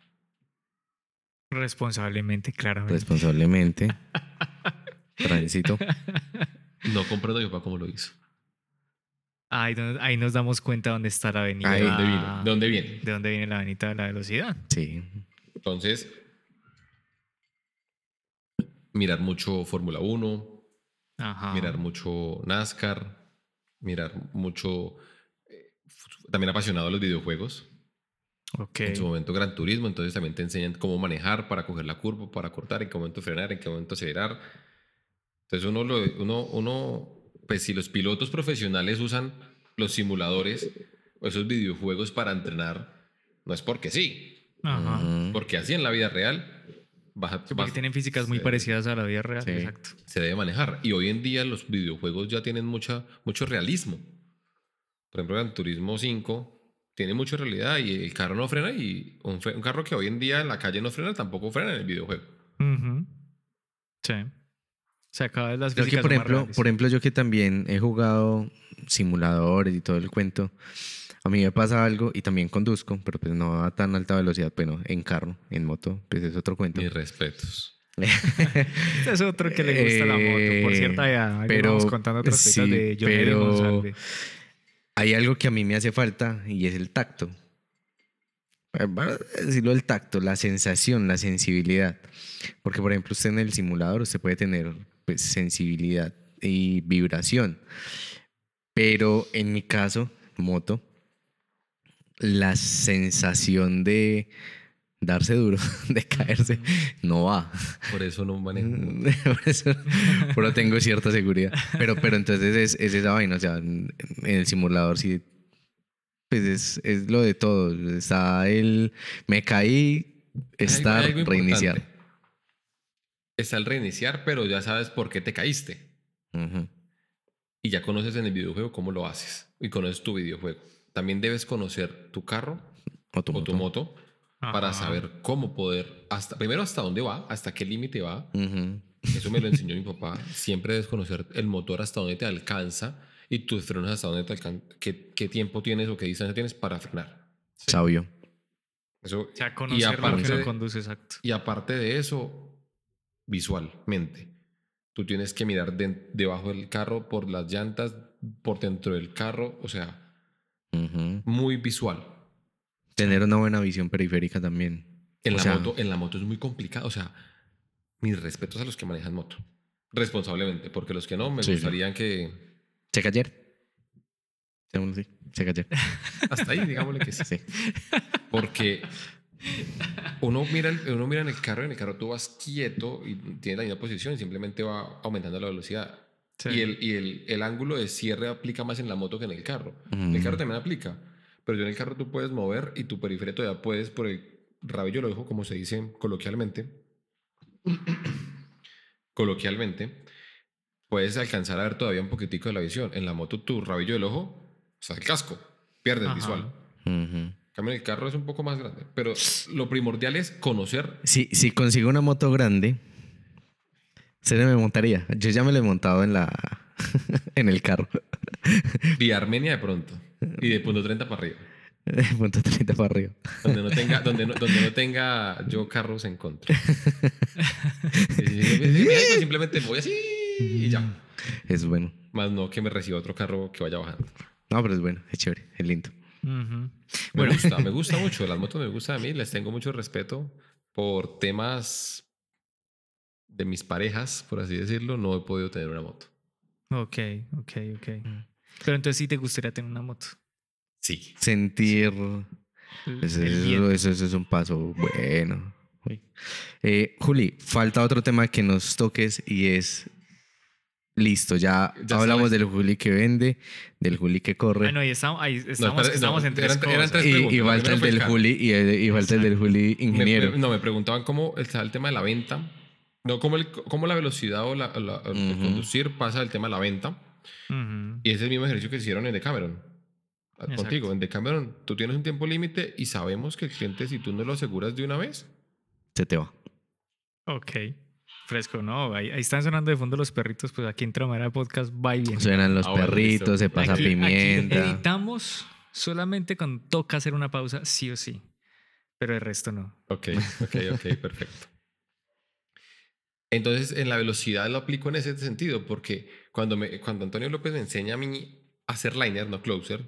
Responsablemente, claramente. responsablemente. Transito. No comprendo mi papá cómo lo hizo. Ahí, nos- ahí nos damos cuenta dónde está la avenida. Ahí, ¿De dónde viene? ¿De dónde viene? de dónde viene la avenida de la velocidad. Sí. Entonces, mirar mucho Fórmula 1, Ajá. mirar mucho NASCAR, mirar mucho... también apasionado a los videojuegos. Ok. En su momento Gran Turismo, entonces también te enseñan cómo manejar para coger la curva, para cortar, en qué momento frenar, en qué momento acelerar. Entonces uno, lo, uno, uno, pues si los pilotos profesionales usan los simuladores o esos videojuegos para entrenar, no es porque sí, Ajá. Ujú. porque así en la vida real baja- Sí, porque baja- tienen físicas muy Sí. parecidas a la vida real. Sí. Exacto. se debe manejar. Y hoy en día los videojuegos ya tienen mucha, mucho realismo. Por ejemplo, Gran Turismo 5 tiene mucha realidad y el carro no frena y un, carro que hoy en día en la calle no frena tampoco frena en el videojuego. Ujú. Sí. O sea, cada vez las que, por ejemplo, por ejemplo, yo que también he jugado simuladores y todo el cuento, a mí me pasa algo y también conduzco, pero pues no a tan alta velocidad, pero en carro, en moto, pues es otro cuento. Mis respetos. Este es otro que le gusta la moto. Por Eh, cierto, ya ahí pero- vamos contando otras sí, de John pero- González. Hay algo que a mí me hace falta y es el tacto. Eh, Para decirlo el tacto, la sensación, la sensibilidad. Porque, por ejemplo, usted en el simulador usted puede tener pues, sensibilidad y vibración. Pero en mi caso, moto, la sensación de darse duro, (laughs) de caerse, no va. Por eso no manejo. (laughs) Por eso pero tengo cierta seguridad. Pero, pero entonces es, es esa vaina. O sea, en, el simulador sí. Pues es, es lo de todo. Está el. Me caí, algo- estar, algo reiniciar. importante. Está el reiniciar, pero ya sabes por qué te caíste. Ujú. Y ya conoces en el videojuego cómo lo haces. Y conoces tu videojuego. También debes conocer tu carro O tu o moto. tu moto para saber cómo poder, hasta, primero hasta dónde va, hasta qué límite va. Ujú. Eso me lo enseñó mi (laughs) papá. Siempre debes conocer el motor hasta dónde te alcanza y tus frenos hasta dónde te alcanza, qué, qué tiempo tienes o qué distancia tienes para frenar. Sabio. Eso, O sea, y, conocer lo que aparte, uno conduce, exacto. y aparte de eso, visualmente. Tú tienes que mirar de- debajo del carro, por las llantas, por dentro del carro, o sea, muy visual. Tener una buena visión periférica también. En O la, sea, moto, en la moto es muy complicado. O sea, mis respetos a los que manejan moto. Responsablemente, porque los que no, me Sí, sí. gustaría que... Checa ayer. Digámoslo así, Checa ayer. (laughs) Hasta ahí, digámosle que sí. Sí. Porque uno mira, uno mira en el carro, en el carro tú vas quieto y tienes la misma posición y simplemente va aumentando la velocidad. Sí. Y, el, y el, el ángulo de cierre aplica más en la moto que en el carro. En el carro también aplica. Pero yo en el carro tú puedes mover y tu periférico todavía puedes por el rabillo del ojo, como se dice coloquialmente. (coughs) coloquialmente, puedes alcanzar a ver todavía un poquitico de la visión. En la moto tu rabillo del ojo, o sea, el casco, pierdes Ajá. visual. En cambio, en el carro es un poco más grande. Pero lo primordial es conocer. Si, si consigo una moto grande, se me montaría. Yo ya me la he montado en la (laughs) en el carro. Vía Armenia de pronto. Y de punto 30 para arriba. (laughs) Punto 30 para arriba. Donde no tenga, (laughs) donde no, donde no tenga yo carros en contra. (laughs) Y simplemente voy así y ya. Es bueno. Más no que me reciba otro carro que vaya bajando. No, pero es bueno, es chévere, es lindo. Ujú. Me gusta, me gusta mucho. Las motos me gustan a mí. Les tengo mucho respeto por temas de mis parejas, por así decirlo. No he podido tener una moto. Ok, ok, ok. Pero entonces sí te gustaría tener una moto. Sí. Sentir. El- el eso, eso- eso es un paso bueno. Eh, Juli, falta otro tema que nos toques y es. Listo, ya, Ya hablamos sabes. del Juli que vende, del Juli que corre. Bueno, ahí estamos, ahí estamos, espera, estamos no, en tres eran- eran cosas. tres y, y falta el el del. Juli y, y falta el del Juli Me- ingeniero. me- no, me preguntaban cómo está el tema de la venta. No, cómo, el- cómo la velocidad o la, la- el Ujú. conducir pasa del tema de la venta. Y es el mismo ejercicio que hicieron en Decameron. Exacto. Contigo, en Decameron, tú tienes un tiempo límite y sabemos que el cliente, si tú no lo aseguras de una vez, Se te va. Ok. Fresco, no. Ahí, ahí están sonando de fondo los perritos. Pues aquí en Tramadera Podcast va y viene. Suenan los Ah, perritos, se pasa Aquí- aquí pimienta. editamos solamente cuando toca hacer una pausa, sí o sí. Pero el resto no. Ok, ok, ok, (laughs) perfecto. Entonces, en la velocidad lo aplico en ese sentido, porque cuando, me, cuando Antonio López me enseña a mí a hacer liner, no closer,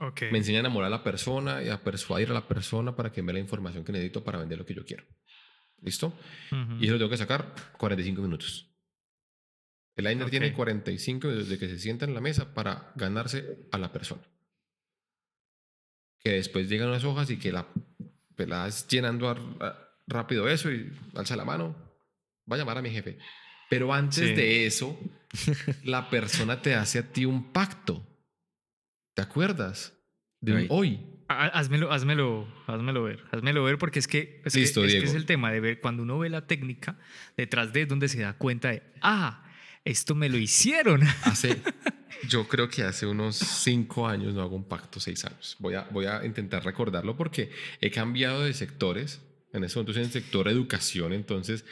Ok. me enseña a enamorar a la persona y a persuadir a la persona para que me dé la información que necesito para vender lo que yo quiero. ¿Listo? Ujú. Y eso lo tengo que sacar 45 minutos. El liner Ok. tiene 45 minutos desde que se sienta en la mesa para ganarse a la persona. Que después llegan unas hojas y que la pelada llenando a- a- rápido eso y alza la mano. Va a llamar a mi jefe. Pero antes Sí. de eso, la persona te hace a ti un pacto. ¿Te acuerdas? De un hoy. Há- Házmelo, házmelo, házmelo ver, házmelo ver porque es que es, que- Listo, es que es el tema de ver cuando uno ve la técnica detrás de donde se da cuenta de, ah, esto me lo hicieron. (laughs) Hace, yo creo que hace unos cinco años no hago un pacto, seis años. Voy a, voy a intentar recordarlo porque he cambiado de sectores. En ese momento estoy en el sector educación, entonces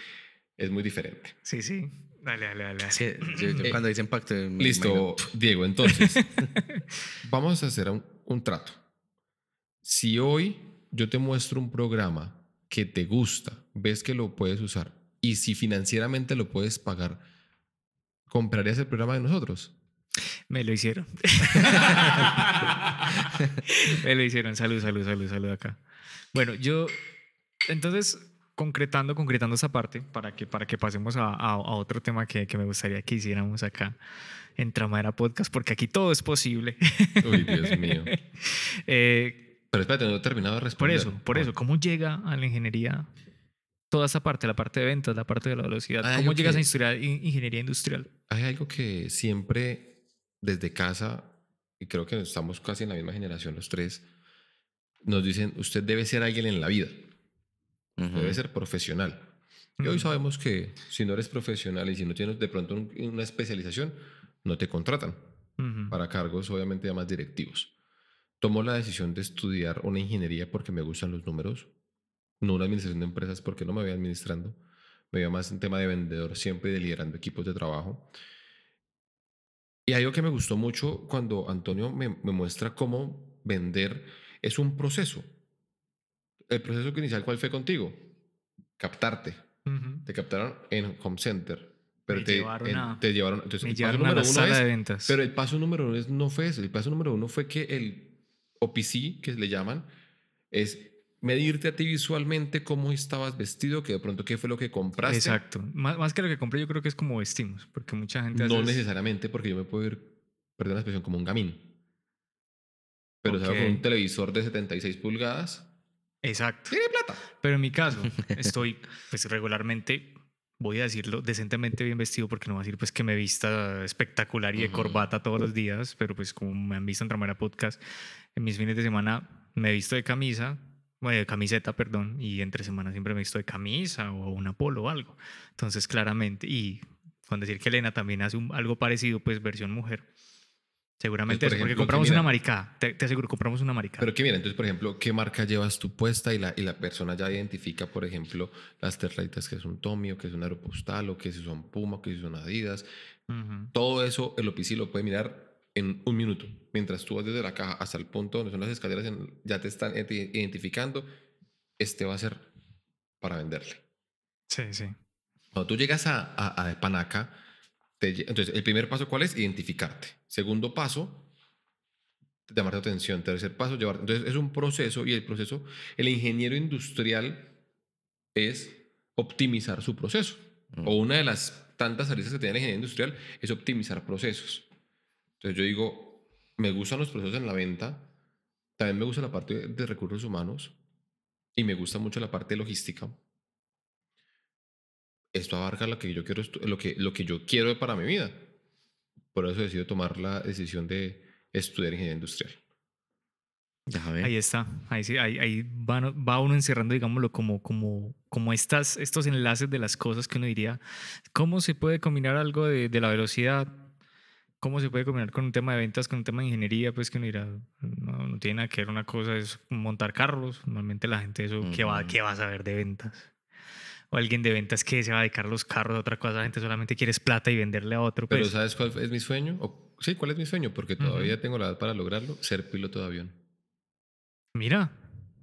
es muy diferente. Sí, sí. Dale, dale, dale. Sí, yo- yo Eh, cuando dicen pacto. imagino- Listo, Diego, entonces (laughs) vamos a hacer un, un trato. Si hoy yo te muestro un programa que te gusta, ves que lo puedes usar y si financieramente lo puedes pagar, ¿comprarías el programa de nosotros? Me lo hicieron. (laughs) (laughs) Me lo hicieron. Salud, salud, salud, salud acá. Bueno, yo, entonces, concretando, concretando esa parte, para que, para que pasemos a, a- a otro tema que, que me gustaría que hiciéramos acá en Tramadera Podcast, porque aquí todo es posible. (laughs) Uy, Dios mío. (laughs) Eh, Pero espérate, no he terminado de por responder. eso, por eso, ¿cómo llega a la ingeniería toda esa parte, la parte de ventas, la parte de la velocidad? ¿Cómo algo llegas a que- estudiar in- ingeniería industrial? Hay algo que siempre desde casa, y creo que estamos casi en la misma generación los tres, nos dicen, usted debe ser alguien en la vida, Debe ser profesional. Y hoy Mm. sabemos que si no eres profesional y si no tienes de pronto un- una especialización, no te contratan para cargos obviamente ya más directivos. Tomo la decisión de estudiar una ingeniería porque me gustan los números, no una administración de empresas porque no me voy administrando, me veo más en tema de vendedor siempre y de liderando equipos de trabajo. Y algo que me gustó mucho cuando Antonio me, me muestra cómo vender es un proceso. El proceso inicial, ¿cuál fue contigo? Captarte. Te captaron en Home Center. Pero Me te llevaron en- a- te llevaron. Entonces, Me el paso llevaron a número la uno sala es- de ventas. pero el paso número uno es- no fue eso. El paso número uno fue que el OPC, que le llaman, es medirte a ti visualmente cómo estabas vestido, que de pronto qué fue lo que compraste. Exacto. Más, más que lo que compré, yo creo que es como vestimos, porque mucha gente No hace- necesariamente, porque yo me puedo ir, perdón la expresión, como un gamín. Pero salgo con un televisor de 76 pulgadas. Exacto. Tiene plata. Pero en mi caso, (laughs) estoy pues regularmente, voy a decirlo, decentemente bien vestido, porque no voy a decir pues que me vista espectacular y de corbata todos los días, pero pues como me han visto en Tramera Podcast, en mis fines de semana me visto de camisa, bueno, de camiseta, perdón, y entre semana siempre me visto de camisa o un polo o algo. Entonces, claramente, y con decir que Elena también hace un- algo parecido, pues versión mujer. Seguramente Pues, por porque ejemplo, que compramos mira- una maricada, te, te aseguro, compramos una maricada. Pero que mira, entonces, por ejemplo, ¿qué marca llevas tú puesta? Y la, y la persona ya identifica, por ejemplo, las terraitas que es un Tommy o que es un Aeropostal o que si son Puma o que si son Adidas. Ujú. Todo eso el OPC lo puede mirar en un minuto. Mientras tú vas desde la caja hasta el punto donde son las escaleras, ya te están identi- identificando. Este va a ser para venderle. Sí, sí. Cuando tú llegas a, a, a Panaca, entonces el primer paso, ¿cuál es? Identificarte. Segundo paso, llamarte la atención. Tercer paso, llevarte. Entonces es un proceso y el proceso, el ingeniero industrial es optimizar su proceso. O una de las tantas aristas que tiene la ingeniería industrial es optimizar procesos. Entonces yo digo, me gustan los procesos en la venta, también me gusta la parte de- de recursos humanos y me gusta mucho la parte de logística. Esto abarca lo que yo quiero, lo que, lo que yo quiero para mi vida. Por eso decido tomar la decisión de estudiar ingeniería industrial. Ahí está, ahí sí, ahí, ahí va, va uno encerrando, digámoslo, como, como, como estas, estos enlaces de las cosas que uno diría, ¿cómo se puede combinar algo de, de la velocidad? ¿Cómo se puede combinar con un tema de ventas, con un tema de ingeniería? Pues que uno dirá, no, no tiene nada que ver, una cosa es montar carros, normalmente la gente eso, ¿qué, va. ¿qué va a saber de ventas? O alguien de ventas que se va a dedicar a los carros, otra cosa, la gente solamente quiere es plata y venderle a otro. Pero pues. ¿sabes cuál es mi sueño? O- sí, ¿cuál es mi sueño? Porque todavía tengo la edad para lograrlo, ser piloto de avión. Mira,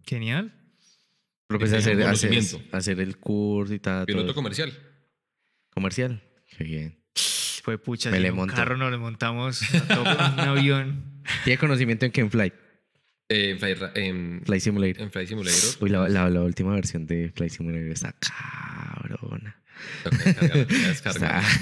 genial. Pero pues que hacer, hacer, conocimiento. hacer el curso y tal. todo Piloto comercial. comercial. Qué bien. Fue pucha, Me si le un monto. carro nos le montamos a todo con un (laughs) avión. ¿Tiene conocimiento en Ken Flight? Eh, en, Fly, en, Simulator. en Flight Simulator. Uy, la, la, la última versión de Flight Simulator está cabrona. (laughs)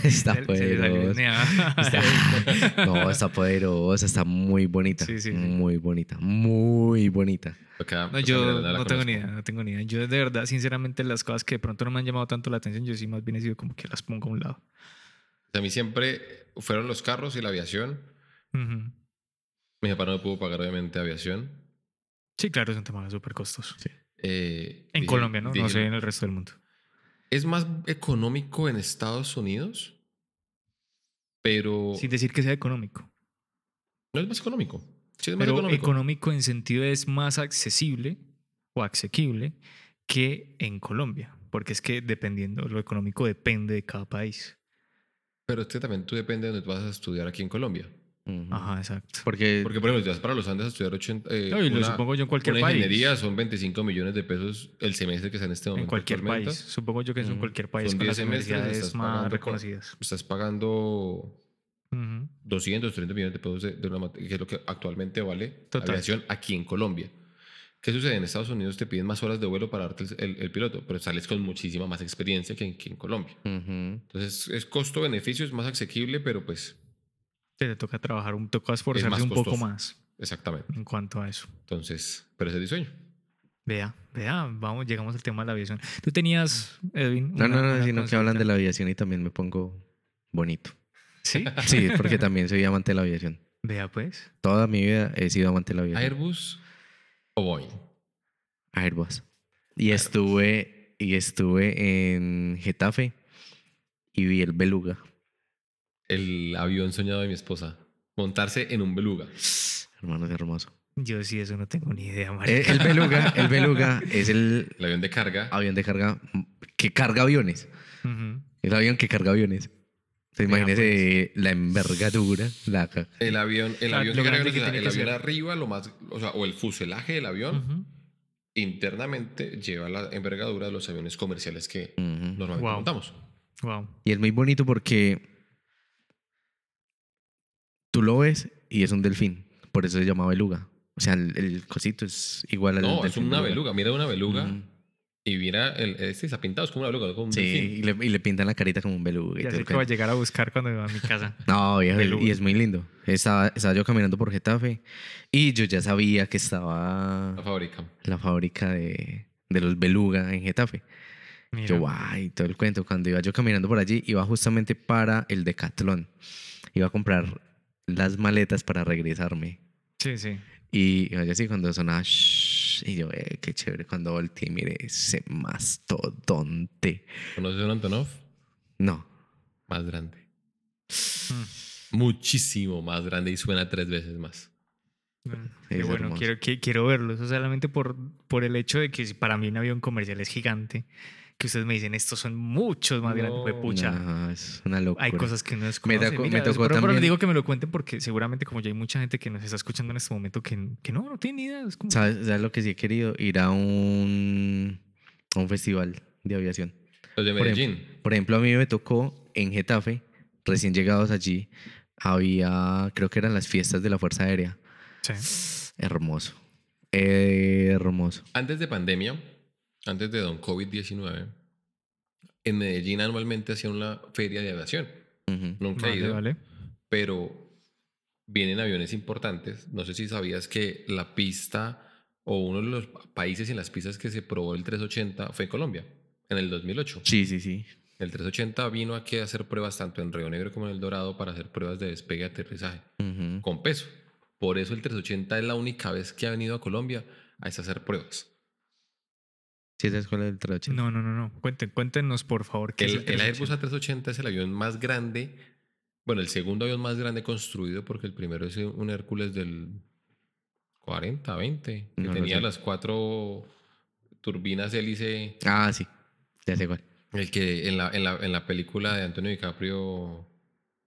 Está, poderosa. Está- no, está poderosa, está muy bonita. Sí, sí, sí. Muy bonita, muy bonita. No, toca yo no tengo ni idea, no tengo ni idea. Yo de verdad, sinceramente, las cosas que de pronto no me han llamado tanto la atención, yo sí más bien he sido como que las pongo a un lado. A mí siempre fueron los carros y la aviación. Ujú. Mi papá no me pudo pagar, obviamente, aviación. Sí, claro, es un tema súper costoso. Eh, En dije- Colombia, ¿no? No sé en el resto del mundo. ¿Es más económico en Estados Unidos? Pero Sin decir que sea económico. no es más económico. Sí, es más Pero económico. económico en sentido es más accesible o asequible que en Colombia. Porque es que dependiendo, lo económico depende de cada país. Pero es que también tú depende de dónde tú vas a estudiar aquí en Colombia. Ujú. Ajá, exacto. Porque, Porque, por ejemplo, si vas para los Andes a estudiar 80, eh, No, y lo una- supongo yo en cualquier una país. ingeniería son 25 millones de pesos el semestre que está en este momento. En cualquier país. Supongo yo que es en Ujú. cualquier país Son con 10 las semestres, universidades estás más pagando reconocidas. Estás pagando Ujú. 200, 300 millones de pesos de, de una que es lo que actualmente vale Total. la aviación aquí en Colombia. ¿Qué sucede? En Estados Unidos te piden más horas de vuelo para darte el, el- el piloto, pero sales con muchísima más experiencia que en, que en Colombia. Entonces, es costo-beneficio, es más asequible, pero pues, Te, te toca trabajar, un, toca esforzarse un poco más exactamente. en cuanto a eso. Entonces, pero ese es el diseño. Vea, vea, vamos, llegamos al tema de la aviación. Tú tenías, Edwin. No, una- no, no, una sino que hablan de la aviación y también me pongo bonito. Sí, (laughs) Sí, porque también soy amante de la aviación. vea pues. Toda mi vida he sido amante de la aviación. Airbus o Boeing. Airbus. Y estuve, y estuve en Getafe y vi el Beluga. El avión soñado de mi esposa. Montarse en un beluga. Hermano, es hermoso. Yo sí, eso no tengo ni idea, Eh, marica. El Beluga, el Beluga es el El avión de carga. avión de carga que carga aviones. Ujú. El avión que carga aviones. Se imagínese la envergadura, la El avión, el Ah, avión, lo que carga, grande que tiene el que avión ser. arriba, lo más, o sea, o el fuselaje del avión Ujú. internamente lleva la envergadura de los aviones comerciales que Ujú. normalmente Wow. montamos. Wow. Y es muy bonito porque tú lo ves y es un delfín. Por eso se llama beluga. O sea, el, el cosito es igual al No, es una beluga. Mira una beluga Ujú. y mira, el, este está pintado, es como una beluga, como un Sí, y le, y le pintan la carita como un beluga. y Ya sé que va a llegar a buscar cuando va a mi casa. (laughs) No, viejo, Beluga. y es muy lindo. Estaba, estaba yo caminando por Getafe y yo ya sabía que estaba La fábrica. la fábrica de, de los beluga en Getafe. Mira. Yo, guay, todo el cuento. Cuando iba yo caminando por allí, iba justamente para el Decathlon. Iba a comprar las maletas para regresarme. Sí, sí. Y oye, así cuando sonaba, shhh, y yo, eh, qué chévere. Cuando volteé, mire, ese mastodonte. ¿Conoces un Antonov? No, Más grande. Mm. Muchísimo más grande y suena tres veces más. Qué Es bueno, quiero, qui- quiero verlo. Eso solamente por, por el hecho de que para mí un avión comercial es gigante. Que ustedes me dicen, estos son muchos más grandes. Fue No, pucha. no, es una locura. Hay cosas que no Me desconoce. tocó- me tocó pero, pero también- digo que me lo cuenten porque seguramente como ya hay mucha gente que nos está escuchando en este momento que, que no, no tiene ni idea. Es como, ¿Sabes, ¿Sabes lo que sí he querido? Ir a un, a un festival de aviación. Los de Por Medellín. Por ejemplo, a mí me tocó en Getafe, recién llegados allí, había, creo que eran las fiestas de la Fuerza Aérea. sí. Hermoso. Hermoso. Antes de pandemia, antes de Don COVID-19, en Medellín anualmente hacían una feria de aviación. Ujú. Nunca he Vale, ido, vale. pero vienen aviones importantes. No sé si sabías que la pista o uno de los países en las pistas que se probó el 380 fue Colombia, en el 2008. Sí, sí, sí. El 380 vino aquí a hacer pruebas tanto en Río Negro como en El Dorado para hacer pruebas de despegue y aterrizaje Ujú. con peso. Por eso el 380 es la única vez que ha venido a Colombia a hacer pruebas. ¿Sí sabes cuál es el 380? No, no, no, no. Cuenten, cuéntenos, por favor. ¿qué es El, el Airbus 380? A380 es el avión más grande, bueno, el segundo avión más grande construido porque el primero es un Hércules del 40, 20, que No tenía sé. las cuatro turbinas hélice, Ah, sí. Ya sé cuál. el que en la, en la, en la película de Antonio DiCaprio,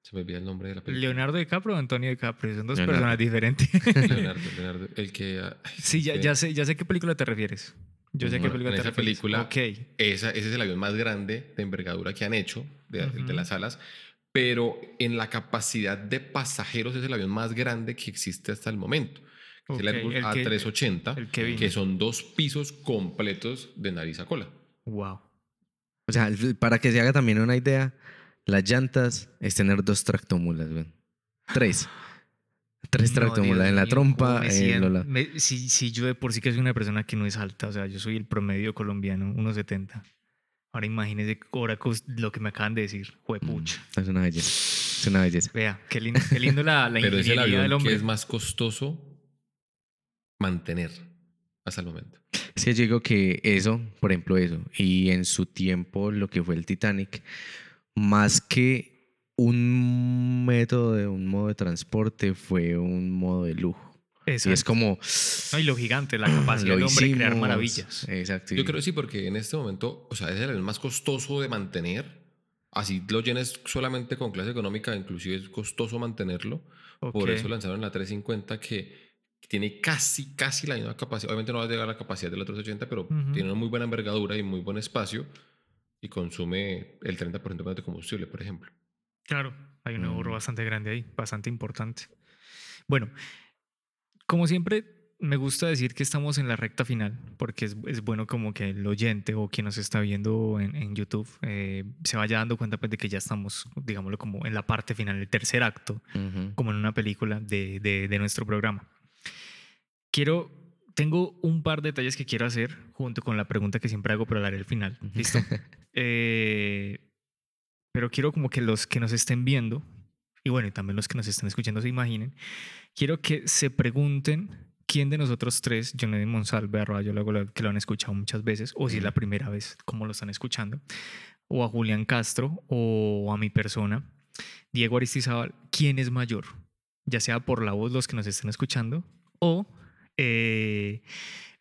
se me olvida el nombre de la película. ¿Leonardo DiCaprio o Antonio DiCaprio? Son dos Leonardo. personas (laughs) diferentes. Leonardo, Leonardo, el que... ay, sí, ya, ya, sé, ya sé qué película te refieres. Yo sé a qué película en esa refieres. película- Ok. Esa, ese es el avión más grande de envergadura que han hecho de, Ujú. de las alas, pero en la capacidad de pasajeros es el avión más grande que existe hasta el momento. que es el Airbus el que- A380, el que vino. que son dos pisos completos de nariz a cola. Wow. O sea, para que se haga también una idea, las llantas es tener dos tractomulas, güey. Tres. Tres No, tractomulas Dios en la mío, trompa. ¿cómo me en siento? lados. Me- si, si yo de por sí que soy una persona que no es alta, o sea, yo soy el promedio colombiano, 1,70. Ahora imagínese ahora lo que me acaban de decir. Juepucha. Es una belleza. Es una belleza. Vea, qué lindo, qué lindo la, la (laughs) Pero es el ingeniería del avión hombre. que es más costoso mantener hasta el momento. Que yo digo que eso, por ejemplo, eso, y en su tiempo lo que fue el Titanic, más que un método de un modo de transporte fue un modo de lujo. Y es como... No, y lo gigante, la capacidad lo del hombre de crear maravillas. Exacto. Yo creo que sí, porque en este momento, o sea, es el más costoso de mantener. Así lo llenes solamente con clase económica, inclusive es costoso mantenerlo. Por eso lanzaron la 350 que tiene casi, casi la misma capacidad. Obviamente no va a llegar a la capacidad de la 380, pero tiene una muy buena envergadura y muy buen espacio y consume el 30% menos de combustible, por ejemplo. Claro, hay un ahorro Mm. bastante grande ahí, bastante importante. Bueno, como siempre, me gusta decir que estamos en la recta final, porque es, es bueno como que el oyente o quien nos está viendo en, en YouTube eh, se vaya dando cuenta pues, de que ya estamos, digámoslo, como en la parte final, el tercer acto, como en una película de, de- de nuestro programa. Quiero, tengo un par de detalles que quiero hacer junto con la pregunta que siempre hago, pero la haré al final. ¿Listo? (laughs) Eh, pero quiero como que los que nos estén viendo, y bueno, y también los que nos estén escuchando se imaginen, quiero que se pregunten quién de nosotros tres, John Edwin Monsalve, arroba yo luego que lo han escuchado muchas veces, o si es la primera vez, cómo lo están escuchando, o a Julián Castro, o a mi persona, Diego Aristizábal, ¿quién es mayor? Ya sea por la voz los que nos estén escuchando, o... eh,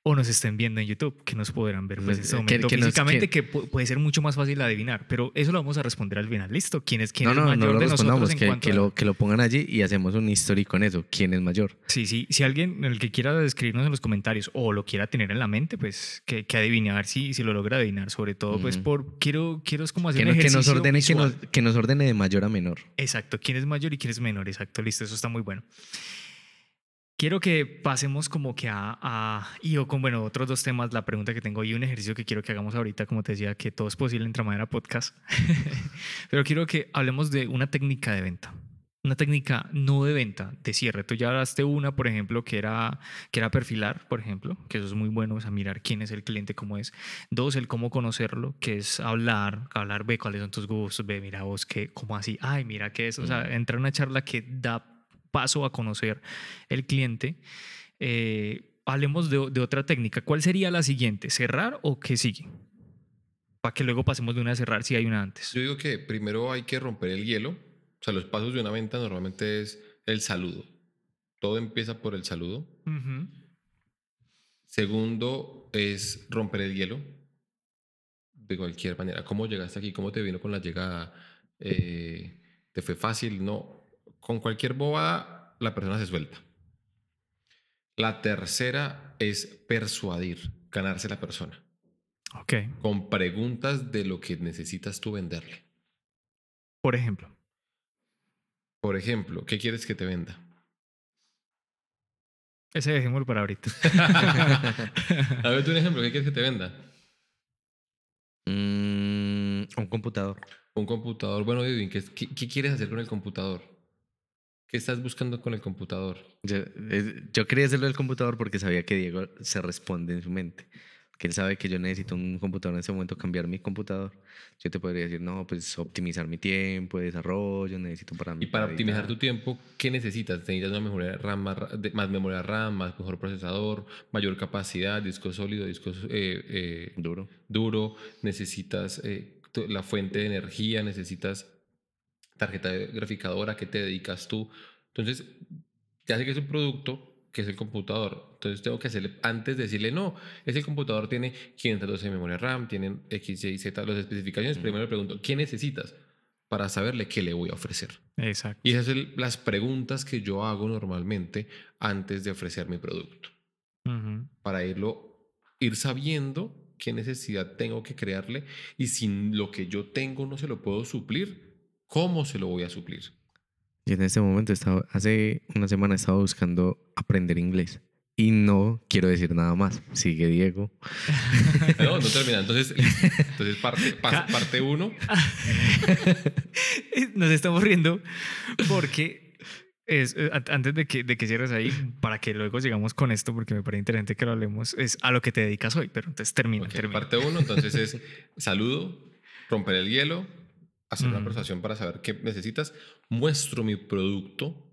o nos estén viendo en YouTube, que nos podrán ver pues, en este Que- momento que nos- físicamente, que- que pu- puede ser mucho más fácil adivinar, pero eso lo vamos a responder al final. ¿Listo? ¿Quién es, quién No, es no, mayor no lo de nosotros en que, cuanto que a- lo, que lo pongan allí y hacemos un history con eso. ¿Quién es mayor? Sí, sí. Si alguien, el que quiera escribirnos en los comentarios o lo quiera tener en la mente, pues que, que adivine, a ver si, si lo logra adivinar. Sobre todo, pues por quiero, quiero es como hacer Que, un no- que nos ejercicio ordene, que nos, que nos ordene de mayor a menor. Exacto, quién es mayor y quién es menor, exacto, listo, eso está muy bueno. Quiero que pasemos como que a, a- y o con, bueno, otros dos temas, la pregunta que tengo y un ejercicio que quiero que hagamos ahorita, como te decía, que todo es posible en Tramadera Podcast, (laughs) pero quiero que hablemos de una técnica de venta, una técnica no de venta, de cierre. Tú ya hablaste una, por ejemplo, que era, que era perfilar, por ejemplo, que eso es muy bueno, o sea, mirar quién es el cliente, cómo es. Dos, el cómo conocerlo, que es hablar, hablar, ve cuáles son tus gustos, ve, mira vos, que, cómo así, ay, mira qué es, o sea, entrar en una charla que da paso a conocer el cliente. Eh, hablemos de, de otra técnica. ¿Cuál sería la siguiente? ¿Cerrar o qué sigue? Para que luego pasemos de una a cerrar si hay una antes. Yo digo que primero hay que romper el hielo. O sea, los pasos de una venta normalmente es el saludo. Todo empieza por el saludo. Segundo es romper el hielo. De cualquier manera. ¿Cómo llegaste aquí? ¿Cómo te vino con la llegada? Eh, ¿Te fue fácil? No. Con cualquier bobada, la persona se suelta. La tercera es persuadir, ganarse la persona. Ok. Con preguntas de lo que necesitas tú venderle. Por ejemplo. Por ejemplo, ¿qué quieres que te venda? Ese dejémoslo para ahorita. (laughs) A ver, tú un ejemplo, ¿qué quieres que te venda? Mm, un computador. Un computador. Bueno, Edwin, ¿qué, qué, qué quieres hacer con el computador? ¿Qué estás buscando con el computador? Yo, yo quería hacerlo del computador porque sabía que Diego se responde en su mente. Que él sabe que yo necesito un computador en ese momento, cambiar mi computador. Yo te podría decir, no, pues optimizar mi tiempo de desarrollo, necesito para mi Y para optimizar tu tiempo, ¿qué necesitas? Necesitas una memoria RAM, más, más memoria RAM, más mejor procesador, mayor capacidad, disco sólido, disco eh, eh, Duro. duro, necesitas eh, la fuente de energía, necesitas tarjeta graficadora, ¿qué te dedicas tú? Entonces, ya sé que es un producto, que es el computador. Entonces tengo que hacerle, antes de decirle, no, ese computador tiene 512 de memoria RAM, tiene X, Y, Z, las especificaciones. Ujú. Primero le pregunto, ¿qué necesitas? Para saberle qué le voy a ofrecer. Exacto. Y esas son las preguntas que yo hago normalmente antes de ofrecer mi producto para irlo, ir sabiendo qué necesidad tengo que crearle y si lo que yo tengo no se lo puedo suplir, ¿cómo se lo voy a suplir? Yo en este momento estaba, hace una semana estaba buscando aprender inglés. Y no quiero decir nada más. Sigue Diego. (laughs) No, no (laughs) termina. Entonces, entonces parte, (laughs) parte uno. Nos estamos riendo porque es, eh, antes de que, de que cierres ahí, para que luego llegamos con esto, porque me parece interesante que lo hablemos, es a lo que te dedicas hoy, pero entonces termina, Ok, termina. parte uno, entonces es saludo, romper el hielo, hacer una Ujú. persuasión para saber qué necesitas, muestro mi producto,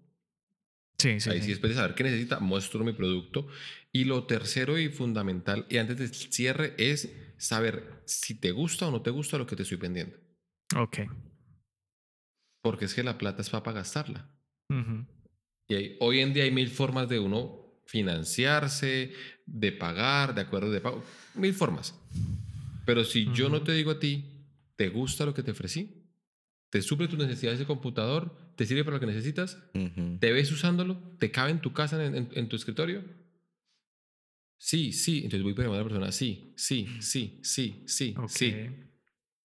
Sí, sí. Ahí sí. sí, después de saber qué necesita, muestro mi producto. Y lo tercero y fundamental, y antes del cierre, es saber si te gusta o no te gusta lo que te estoy vendiendo. Ok. Porque es que la plata es para gastarla. Y hay- hoy en día hay mil formas de uno financiarse, de pagar, de acuerdos de pago, mil formas. Pero si yo no te digo a ti, ¿te gusta lo que te ofrecí? ¿Te suple tus necesidades de computador? ¿Te sirve para lo que necesitas? Ujú. ¿Te ves usándolo? ¿Te cabe en tu casa, en, en- en tu escritorio? Sí, sí. Entonces voy a llamar a la persona. Sí, sí, sí, sí, sí, Ok. sí.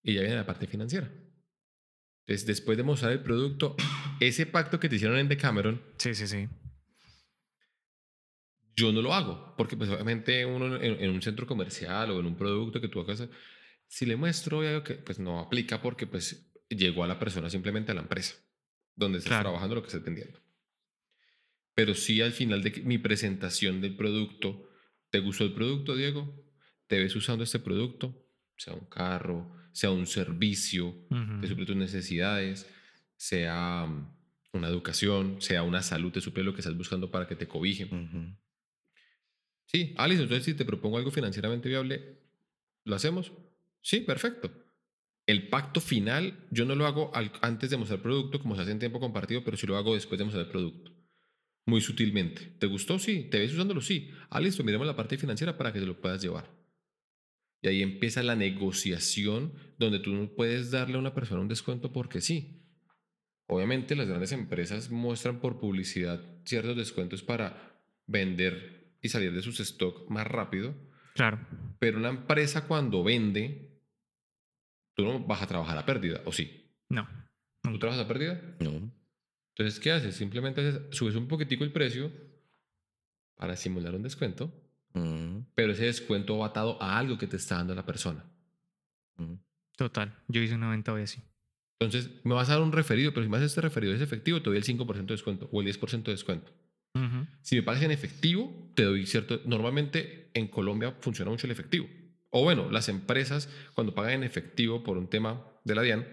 Y ya viene la parte financiera. Entonces, después de mostrar el producto, ese pacto que te hicieron en Decameron, Sí, sí, sí. yo no lo hago. Porque, pues, obviamente, uno en, en un centro comercial o en un producto que tú hagas, si le muestro algo que pues no aplica porque, pues, llegó a la persona simplemente a la empresa donde estás Claro. trabajando, lo que estás vendiendo. Pero sí, al final de mi presentación del producto, ¿te gustó el producto, Diego? ¿Te ves usando este producto? Sea un carro, sea un servicio, Ujú. te suple tus necesidades, sea mm, una educación, sea una salud, te suple lo que estás buscando para que te cobijen. Ujú. Sí, Alice, entonces si te propongo algo financieramente viable, ¿lo hacemos? Sí, perfecto. El pacto final yo no lo hago al- antes de mostrar el producto, como se hace en tiempo compartido, pero sí lo hago después de mostrar el producto. Muy sutilmente. ¿Te gustó? Sí. ¿Te ves usándolo? Sí. Ah, listo, miremos la parte financiera para que te lo puedas llevar. Y ahí empieza la negociación donde tú no puedes darle a una persona un descuento porque sí. Obviamente las grandes empresas muestran por publicidad ciertos descuentos para vender y salir de sus stock más rápido, Claro. pero una empresa cuando vende, tú no vas a trabajar a pérdida, ¿o sí? No. ¿Tú trabajas a pérdida? No. Entonces, ¿qué haces? Simplemente haces- subes un poquitico el precio para simular un descuento, Ujú. pero ese descuento va atado a algo que te está dando la persona. Ujú. Total. Yo hice una venta hoy así. Entonces, me vas a dar un referido, pero si me haces este referido es efectivo, te doy el 5% de descuento o el 10% de descuento. Ujú. Si me pagas en efectivo, te doy cierto... Normalmente en Colombia funciona mucho el efectivo. O bueno, las empresas cuando pagan en efectivo por un tema de la DIAN,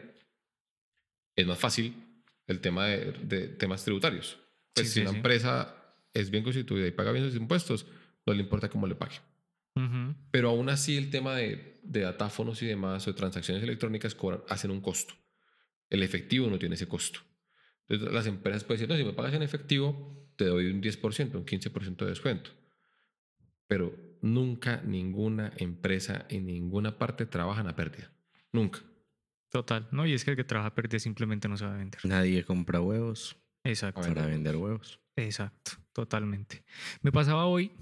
es más fácil el tema de, de temas tributarios. Pues Sí, si sí, una sí. empresa es bien constituida y paga bien sus impuestos, no le importa cómo le pague. Pero aún así el tema de, de datáfonos y demás o de transacciones electrónicas cobran- hacen un costo. El efectivo no tiene ese costo. Entonces las empresas pueden decir, no, si me pagas en efectivo, te doy un 10%, un 15% de descuento. Pero nunca ninguna empresa en ninguna parte trabajan a pérdida. Nunca. Total. No, y es que el que trabaja pérdida simplemente no sabe vender. Nadie compra huevos Exacto. A para vender huevos. Exacto, totalmente. Me pasaba hoy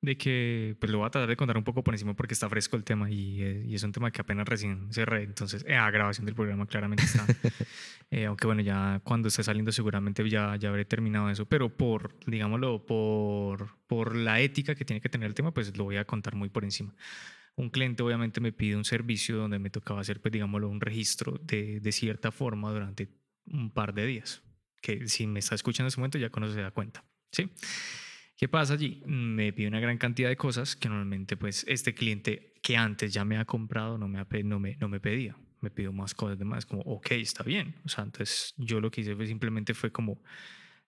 de que, pues lo voy a tratar de contar un poco por encima porque está fresco el tema y, eh, y es un tema que apenas recién cerré, entonces, eh, a grabación del programa claramente está. (laughs) Eh, aunque bueno, ya cuando esté saliendo seguramente ya, ya habré terminado eso, pero por, digámoslo, por, por la ética que tiene que tener el tema, pues lo voy a contar muy por encima. Un cliente obviamente me pide un servicio donde me tocaba hacer, pues digámoslo, un registro de, de cierta forma durante un par de días que si me está escuchando en ese momento ya con eso se da cuenta, ¿sí? ¿Qué pasa allí? Me pide una gran cantidad de cosas que normalmente pues este cliente que antes ya me ha comprado no me, ha no me, no me pedía, me pidió más cosas de más, como, ok, está bien. O sea, entonces yo lo que hice fue simplemente fue como,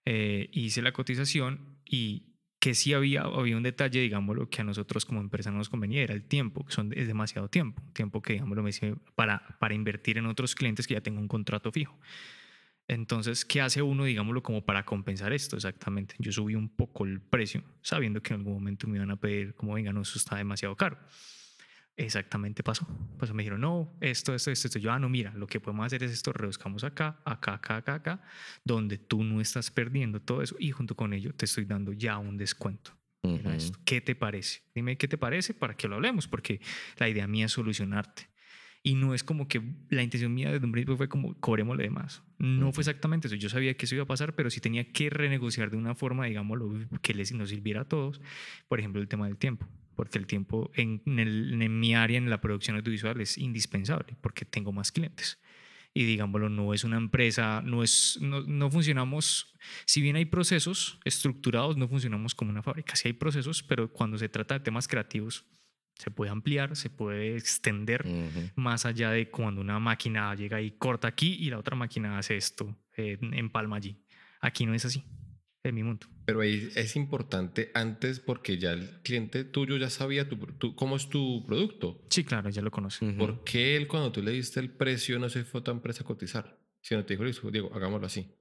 eh, hice la cotización y que sí había, había un detalle, digámoslo, que a nosotros como empresa no nos convenía, era el tiempo, que son, es demasiado tiempo, tiempo que, digámoslo, me sirve para, para invertir en otros clientes que ya tengo un contrato fijo. Entonces, ¿qué hace uno, digámoslo, como para compensar esto exactamente? Yo subí un poco el precio, sabiendo que en algún momento me iban a pedir, como, venga, no, eso está demasiado caro. Exactamente pasó. Pues me dijeron, no, esto, esto, esto, esto. Yo, ah, no, mira, lo que podemos hacer es esto, reduzcamos acá, acá, acá, acá, acá, donde tú no estás perdiendo todo eso y junto con ello te estoy dando ya un descuento. Ujú. esto. ¿Qué te parece? Dime qué te parece para que lo hablemos, porque la idea mía es solucionarte. Y no es como que la intención mía desde un principio fue como cobrémosle de más. No fue exactamente eso. Yo sabía que eso iba a pasar, pero sí tenía que renegociar de una forma, digámoslo, que les nos sirviera a todos. Por ejemplo, el tema del tiempo. Porque el tiempo en, en el- en mi área, en la producción audiovisual, es indispensable porque tengo más clientes. Y digámoslo, no es una empresa, no, es, no, no funcionamos, si bien hay procesos estructurados, no funcionamos como una fábrica. Sí hay procesos, pero cuando se trata de temas creativos, se puede ampliar, se puede extender más allá de cuando una máquina llega y corta aquí y la otra máquina hace esto, eh, empalma allí. Aquí no es así, en mi mundo. Pero ahí es importante antes porque ya el cliente tuyo ya sabía tu, tu- cómo es tu producto. Sí, claro, ya lo conoce. Ujú. ¿Por qué él cuando tú le diste el precio no se fue a tu empresa a cotizar? Si no te dijo, Diego, hagámoslo así.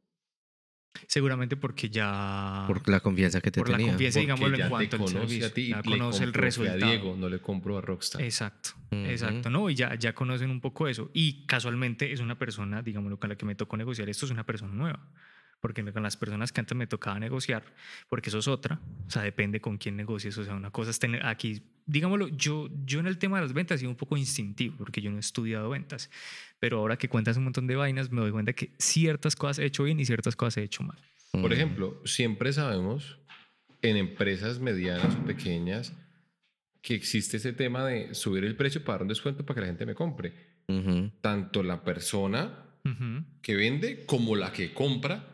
Seguramente porque ya... Por la confianza que te por la tenía. confianza, Porque digámoslo, ya en te cuanto al conoce servicio. a ti y ya le conoce el resultado. A Diego, no le compró a Rockstar. Exacto, Ujú. exacto, ¿no? Y ya, ya conocen un poco eso. Y casualmente es una persona, digámoslo, con la que me tocó negociar esto, es una persona nueva. Porque con las personas que antes me tocaba negociar, porque eso es otra, o sea, depende con quién negocies. O sea, una cosa es tener aquí, digámoslo, yo, yo en el tema de las ventas he sido un poco instintivo, porque yo no he estudiado ventas. Pero ahora que cuentas un montón de vainas, me doy cuenta que ciertas cosas he hecho bien y ciertas cosas he hecho mal. Por Mm. ejemplo, siempre sabemos en empresas medianas o pequeñas que existe ese tema de subir el precio para dar un descuento para que la gente me compre. Ujú. Tanto la persona Ujú. que vende como la que compra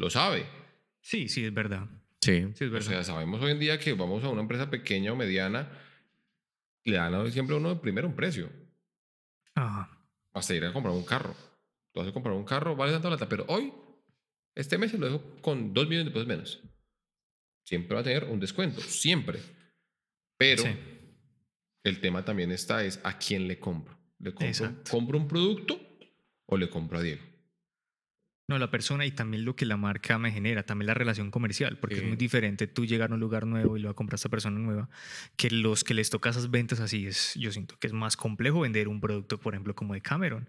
lo sabe. Sí, sí, es verdad. Sí. Sí, es O verdad. sea, sabemos hoy en día que vamos a una empresa pequeña o mediana, le dan siempre a uno primero un precio, Ajá. hasta ir a comprar un carro. Tú vas a comprar un carro, vale tanta plata, pero hoy, este mes se lo dejo con 2 millones de pesos menos. Siempre va a tener un descuento, siempre. Pero Sí. el tema también está es a quién le compro. ¿Le compro, compro un producto o le compro a Diego? No, la persona y también lo que la marca me genera, también la relación comercial, porque es Sí. muy diferente tú llegar a un lugar nuevo y lo va a comprar a esta persona nueva, que los que les toca esas ventas así es, yo siento que es más complejo vender un producto, por ejemplo, como de Cameron.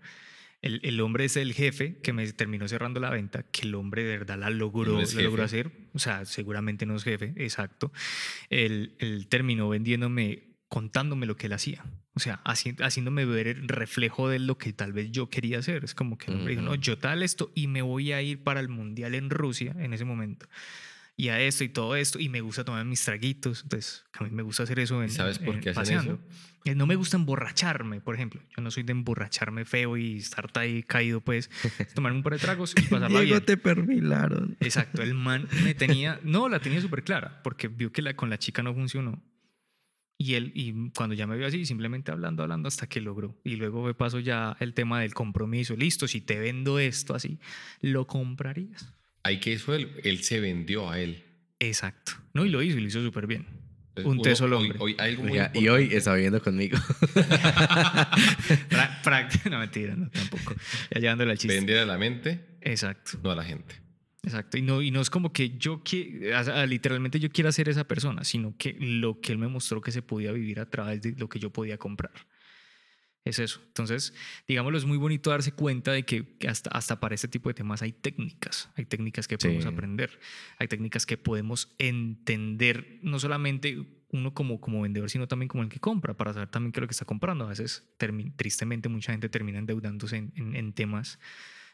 El, el hombre es el jefe que me terminó cerrando la venta, que el hombre de verdad la logró, No es la logró hacer, o sea, seguramente no es jefe, exacto. Él, él terminó vendiéndome, contándome lo que él hacía. O sea, haci- haciéndome ver el reflejo de lo que tal vez yo quería hacer. Es como que el hombre dijo, no, yo tal esto y me voy a ir para el Mundial en Rusia en ese momento. Y a esto y todo esto. Y me gusta tomar mis traguitos. Entonces, a mí me gusta hacer eso en, sabes por en- qué hacen paseando. Eh, No me gusta emborracharme, por ejemplo. Yo no soy de emborracharme feo y estar ahí caído, pues. Tomarme un par de tragos y (laughs) pasarla Diego, bien. te perfilaron. Exacto, el man me tenía, no, la tenía súper clara, porque vio que la, con la chica no funcionó. Y él, y cuando ya me vio así, simplemente hablando, hablando hasta que logró. Y luego me pasó ya el tema del compromiso. Listo, si te vendo esto así, ¿lo comprarías? Hay que eso, él, él se vendió a él. Exacto. No, y lo hizo, y lo hizo súper bien. Entonces, Un uno- teso al hoy- hombre. hoy hay algo muy Oiga, y hoy está viviendo conmigo. (laughs) Pra- (laughs) no, mentira, no, tampoco. Ya llevándole al chiste. Vender a la mente, Exacto. no a la gente. Exacto, y no, y no es como que yo que literalmente yo quiera ser esa persona, sino que lo que él me mostró que se podía vivir a través de lo que yo podía comprar. Es eso. Entonces, digámoslo, es muy bonito darse cuenta de que hasta, hasta para este tipo de temas hay técnicas, hay técnicas que podemos Sí. aprender, hay técnicas que podemos entender, no solamente uno como, como vendedor, sino también como el que compra, para saber también qué es lo que está comprando. A veces, tristemente, mucha gente termina endeudándose en, en- en temas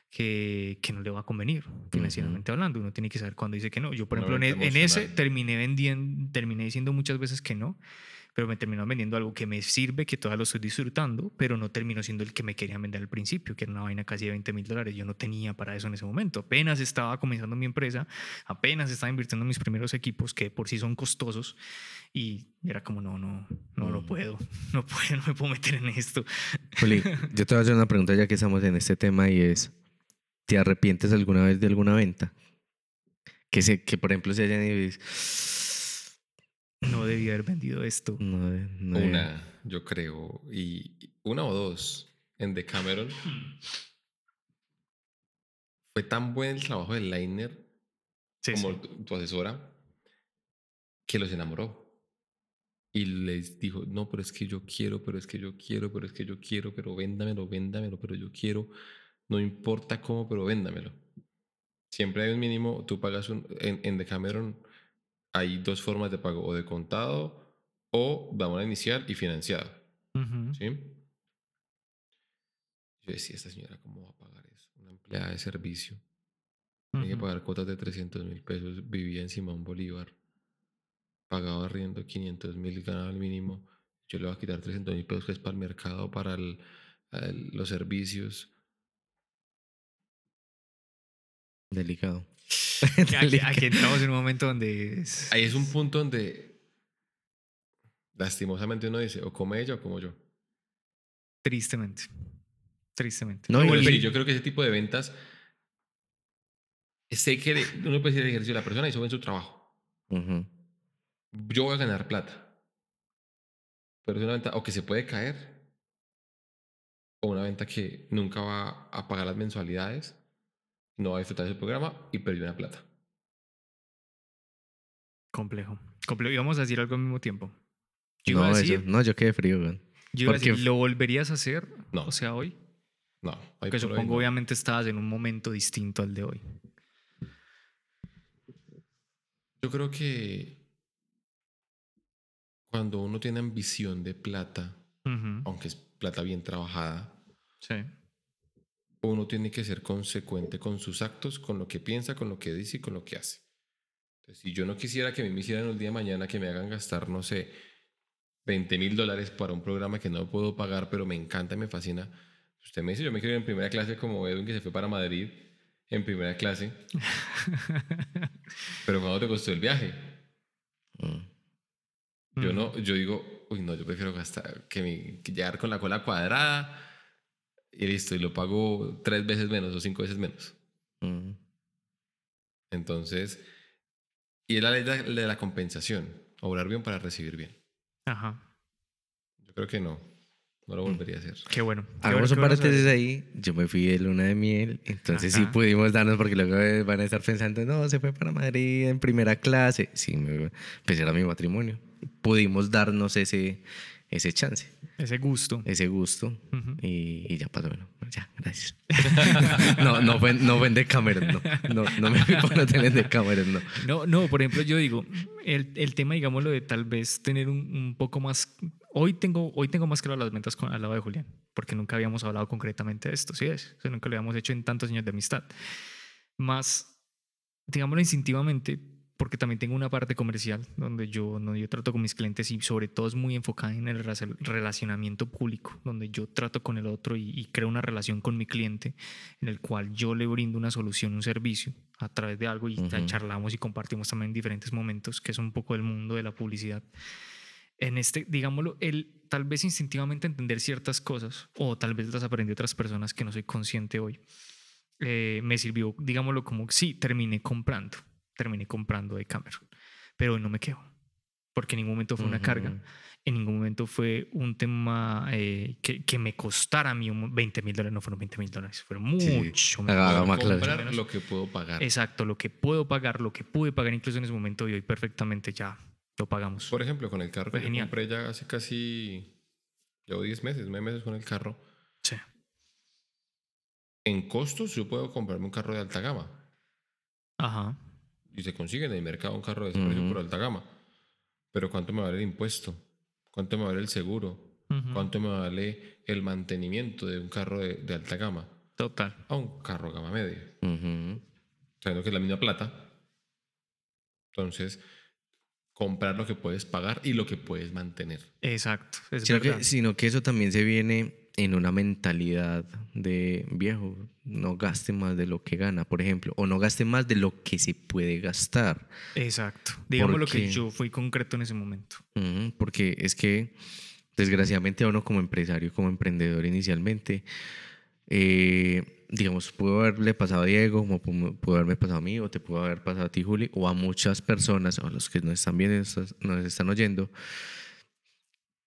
que, que no le va a convenir, financieramente hablando. Uno tiene que saber cuándo dice que no. Yo, por ejemplo, en, e- en ese terminé vendiendo, terminé diciendo muchas veces que no, pero me terminó vendiendo algo que me sirve, que todavía lo estoy disfrutando, pero no terminó siendo el que me querían vender al principio, que era una vaina casi de 20 mil dólares. Yo no tenía para eso en ese momento. Apenas estaba comenzando mi empresa, apenas estaba invirtiendo en mis primeros equipos, que por sí son costosos, y era como, no, no, no lo Mm. puedo, no puedo, (laughs) no me puedo meter en esto. Juli, (laughs) yo te voy a hacer una pregunta ya que estamos en este tema y es, ¿te arrepientes alguna vez de alguna venta? Que, se, que por ejemplo se hayan ido y dices, No debía haber vendido esto. no, no, Una, yo creo, y una o dos en Decameron. Fue tan buen el trabajo del Liner Sí, como sí. Tu, tu asesora que los enamoró. Y les dijo, no, pero es que yo quiero, pero es que yo quiero, pero es que yo quiero, pero véndamelo, véndamelo, pero yo quiero, no importa cómo, pero véndamelo. Siempre hay un mínimo, tú pagas un, en, en Decameron hay dos formas de pago, o de contado o de una inicial y financiado. ¿Sí? Yo decía, esta señora, ¿cómo va a pagar eso? Una empleada de servicio. Tiene que pagar cuotas de 300 mil pesos, vivía en Simón Bolívar, pagaba arriendo 500 mil, ganaba el mínimo. Yo le voy a quitar 300 mil pesos que es para el mercado, para el- el- los servicios. Delicado. (laughs) Aquí, aquí entramos en un momento donde es- Ahí es un punto donde lastimosamente uno dice, o come ella o como yo. tristemente, tristemente. No, y Pero el- sí, yo creo que ese tipo de ventas, sé que uno puede decir el ejercicio, la persona hizo bien su trabajo. Yo voy a ganar plata. Pero es una venta, o que se puede caer, o una venta que nunca va a pagar las mensualidades, no va a disfrutar del programa y perdió una plata. Complejo. Complejo. Y vamos a decir algo al mismo tiempo. Yo no, iba a eso- decir, no, yo quedé frío, weón. yo iba a porque- decir, ¿lo volverías a hacer? No. O sea, hoy. No, hoy Porque por hoy supongo, no. obviamente, estabas en un momento distinto al de hoy. Yo creo que cuando uno tiene ambición de plata, aunque es plata bien trabajada, Sí. Uno tiene que ser consecuente con sus actos, con lo que piensa, con lo que dice y con lo que hace. Entonces, si yo no quisiera que a mí me hicieran el día de mañana que me hagan gastar, no sé, 20 mil dólares para un programa que no puedo pagar, pero me encanta y me fascina, usted me dice, yo me quiero ir en primera clase como Edwin que se fue para Madrid en primera clase, (laughs) pero ¿cuánto te costó el viaje? Mm. Yo Mm. no, yo digo, uy, no, yo prefiero gastar que, mi, que llegar con la cola cuadrada y listo, y lo pago tres veces menos o cinco veces menos. Mm. Entonces, y es la ley de la compensación, obrar bien para recibir bien. Ajá. Yo creo que no, no lo volvería a hacer. Qué bueno. Hagamos un paréntesis ahí. Yo me fui de luna de miel, entonces sí Ajá. pudimos darnos, porque luego van a estar pensando, no, se fue para Madrid en primera clase. Sí, me, pues era mi matrimonio. Pudimos darnos ese, ese chance, Ese gusto. ese gusto, Ujú. y, y ya pasó. Bueno, ya, gracias. (laughs) no, no fue, no Decameron, no. No, no me fui por hotel en Decameron, no. No, no, por ejemplo, yo digo, el, el tema, digámoslo, de tal vez tener un, un poco más. Hoy tengo, hoy tengo más claro las ventas con, al lado de Julián, porque nunca habíamos hablado concretamente de esto, ¿sí es? O sea, nunca lo habíamos hecho en tantos años de amistad. Más, digámoslo instintivamente, porque también tengo una parte comercial donde yo, donde yo trato con mis clientes y sobre todo es muy enfocada en el relacionamiento público, donde yo trato con el otro y, y creo una relación con mi cliente en el cual yo le brindo una solución, un servicio a través de algo y ya Ujú. charlamos y compartimos también en diferentes momentos, que es un poco el mundo de la publicidad. En este, digámoslo, el tal vez instintivamente entender ciertas cosas o tal vez las aprendí de otras personas que no soy consciente hoy, eh, me sirvió, digámoslo como, sí, terminé comprando, terminé comprando de Cameron, pero hoy no me quedo, porque en ningún momento fue una carga, en ningún momento fue un tema eh, que, que me costara a mí un 20 mil dólares, no fueron 20 mil dólares, fueron Sí, mucho haga- menos. haga más claro. comprar Menos. lo que puedo pagar. Exacto, lo que puedo pagar, lo que pude pagar incluso en ese momento y hoy perfectamente ya lo pagamos. Por ejemplo, con el carro Fue que yo genial. compré ya hace casi, llevo 10 meses, 9 meses con el carro. Sí. En costos yo puedo comprarme un carro de alta gama. Ajá. Y se consigue en el mercado un carro de ese precio Ujú. por alta gama. Pero ¿cuánto me vale el impuesto? ¿Cuánto me vale el seguro? Ujú. ¿Cuánto me vale el mantenimiento de un carro de, de alta gama? Total. A un carro gama media. Ujú. Sabiendo que es la misma plata. Entonces, comprar lo que puedes pagar y lo que puedes mantener. Exacto. Es Sino verdad. que, sino que eso también se viene en una mentalidad de viejo, no gaste más de lo que gana, por ejemplo, o no gaste más de lo que se puede gastar. Exacto. Digamos lo que Porque- yo fui concreto en ese momento. Porque es que, desgraciadamente, a uno como empresario, como emprendedor inicialmente, eh, digamos, pudo haberle pasado a Diego, como pu- pudo haberme pasado a mí, o te pudo haber pasado a ti, Juli, o a muchas personas, o a los que nos están viendo, nos están oyendo,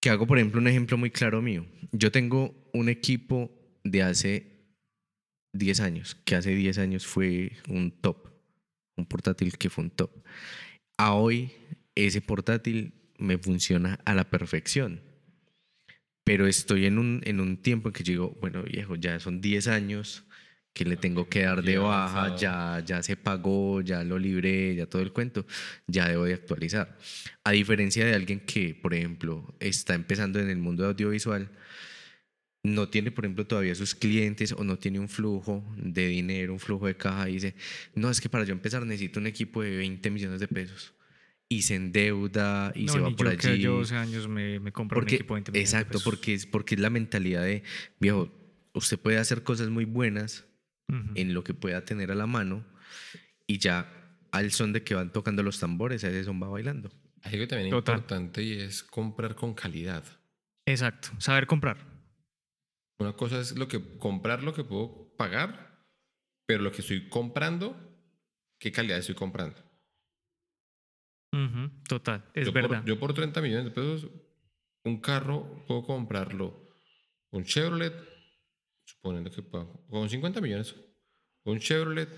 que hago, por ejemplo, un ejemplo muy claro mío. Yo tengo un equipo de hace 10 años, que hace 10 años fue un top, un portátil que fue un top. A hoy, ese portátil me funciona a la perfección. Pero estoy en un, en un tiempo en que digo, bueno, viejo, ya son 10 años que le tengo que dar de baja, ya, ya se pagó, ya lo libré, ya todo el cuento, ya debo de actualizar. A diferencia de alguien que, por ejemplo, está empezando en el mundo audiovisual, no tiene, por ejemplo, todavía sus clientes o no tiene un flujo de dinero, un flujo de caja y dice, no, es que para yo empezar necesito un equipo de 20 millones de pesos. Y se endeuda y no, se va por yo que allí. yo 12 años me, me compro Porque, un equipo de 20 millones de exacto, pesos. porque es, porque es la mentalidad de, viejo, usted puede hacer cosas muy buenas Ujú. en lo que pueda tener a la mano y ya al son de que van tocando los tambores, ese son va bailando. Hay algo también Total. importante y es comprar con calidad. Exacto. Saber comprar. Una cosa es lo que comprar lo que puedo pagar, pero lo que estoy comprando, ¿qué calidad estoy comprando? Ujú, Total. Es yo verdad. Por, yo por 30 millones de pesos, un carro puedo comprarlo, un Chevrolet suponiendo que con 50 millones, un Chevrolet,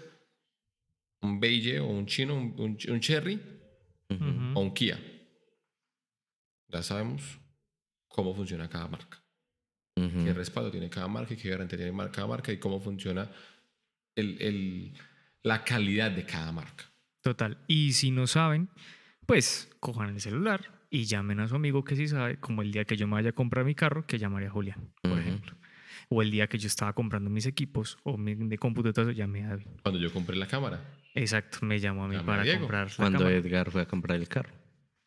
un Beige o un chino, un, un- un Cherry o un Kia. Ya sabemos cómo funciona cada marca. Ujú. qué respaldo tiene cada marca y qué garantía tiene cada marca y cómo funciona el, el- la calidad de cada marca. Total. Y si no saben, pues cojan el celular y llamen a su amigo que sí sabe, como el día que yo me vaya a comprar mi carro, que llamaría a Julián, por ejemplo. O el día que yo estaba comprando mis equipos o mi, de cómputo, todo eso, llamé a David. Cuando yo compré la cámara, Exacto, me llamó a mí Llamé a para Diego. comprar la Cuando cámara. Edgar fue a comprar el carro.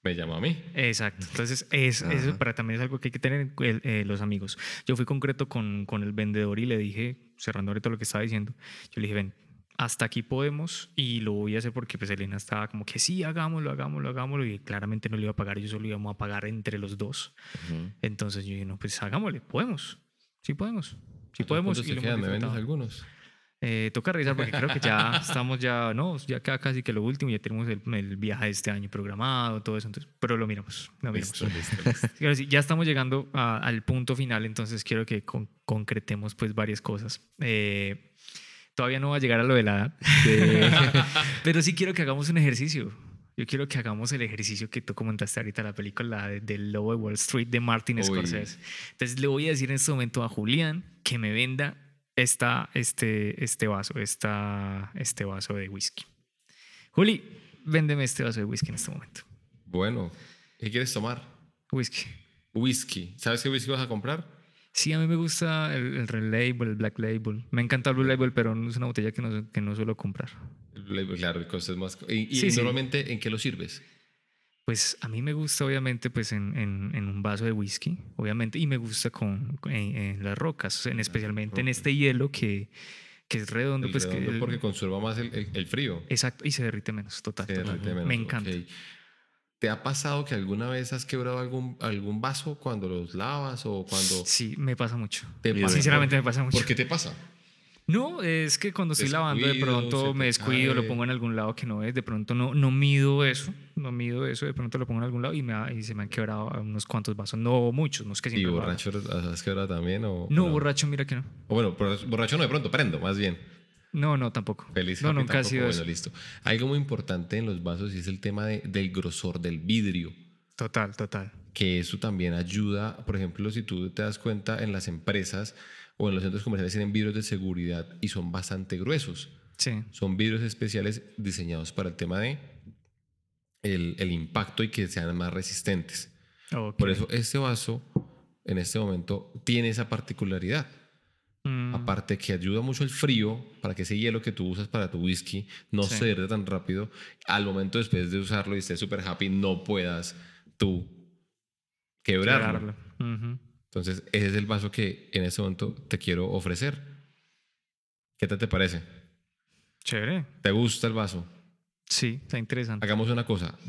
me llamó a mí. Exacto. Entonces, es, eso para, también es algo que hay que tener el- eh, los amigos. Yo fui concreto con, con el vendedor y le dije, cerrando ahorita lo que estaba diciendo, yo le dije, ven, hasta aquí podemos y lo voy a hacer porque pues Elena estaba como que sí, hagámoslo, hagámoslo, hagámoslo y claramente no le iba a pagar, yo solo íbamos a pagar entre los dos. Ujú. Entonces yo dije, no, pues hagámosle, podemos, sí podemos, sí ¿Cuántos podemos. Y lo quedan? ¿Me vendes algunos? Eh, toca revisar porque creo que ya (laughs) estamos ya, no, ya queda casi que lo último, ya tenemos el, el viaje de este año programado, todo eso, entonces, pero lo miramos, lo miramos. Listo, listo, listo. (laughs) Ya estamos llegando a- al punto final, entonces quiero que con- concretemos pues varias cosas. Eh, todavía no va a llegar a lo de la edad, (laughs) pero sí quiero que hagamos un ejercicio. Yo quiero que hagamos el ejercicio que tú comentaste ahorita, la película de- del Lobo de Wall Street de Martin Uy. Scorsese. Entonces le voy a decir en este momento a Julián que me venda esta, este, este vaso, esta, este vaso de whisky. Juli, véndeme este vaso de whisky en este momento. Bueno, ¿qué quieres tomar? Whisky. Whisky. ¿Sabes qué whisky vas a comprar? Sí, a mí me gusta el, el Red Label, el Black Label. Me encanta el Blue Label, pero es una botella que no, que no suelo comprar. Claro, el costo es más... ¿Y, y Sí, sí. normalmente en qué lo sirves? Pues a mí me gusta, obviamente, pues en, en- en un vaso de whisky, obviamente, y me gusta con, en, en las rocas, en, especialmente en este hielo que, que es redondo. El pues redondo que el- porque conserva más el, el- frío. Exacto, y se derrite menos, total. Se total. derrite menos, Me encanta. ok. ¿Te ha pasado que alguna vez has quebrado algún, algún vaso cuando los lavas o cuando Sí, me pasa mucho. Sinceramente me pasa mucho. ¿Por qué te pasa? No, es que cuando estoy lavando de pronto me descuido, lo pongo en algún lado que no es, de pronto no, no mido eso, no mido eso, de pronto lo pongo en algún lado y, me ha- y se me han quebrado unos cuantos vasos, no muchos, no es que ¿Y siempre haga. borracho has quebrado también? O, No, borracho, mira que no. O bueno, borracho no de pronto, prendo, más bien. No, no, tampoco. Feliz. no, happy nunca ha tampoco, sido bueno, eso. listo. Algo muy importante en los vasos y es el tema de- del grosor del vidrio. Total, total. que eso también ayuda, por ejemplo, si tú te das cuenta en las empresas o en los centros comerciales tienen vidrios de seguridad y son bastante gruesos. Sí, Son vidrios especiales diseñados para el tema de el, el impacto y que sean más resistentes. ok. Por eso este vaso en este momento tiene esa particularidad. Mm, Aparte que ayuda mucho el frío para que ese hielo que tú usas para tu whisky no Sí. se derrita tan rápido. Al momento después de usarlo y estés súper happy, no puedas tú quebrarlo. quebrarlo. Ujú. Entonces, ese es el vaso que en este momento te quiero ofrecer. ¿Qué tal te parece? Chévere. ¿Te gusta el vaso? Sí, está interesante. Hagamos una cosa.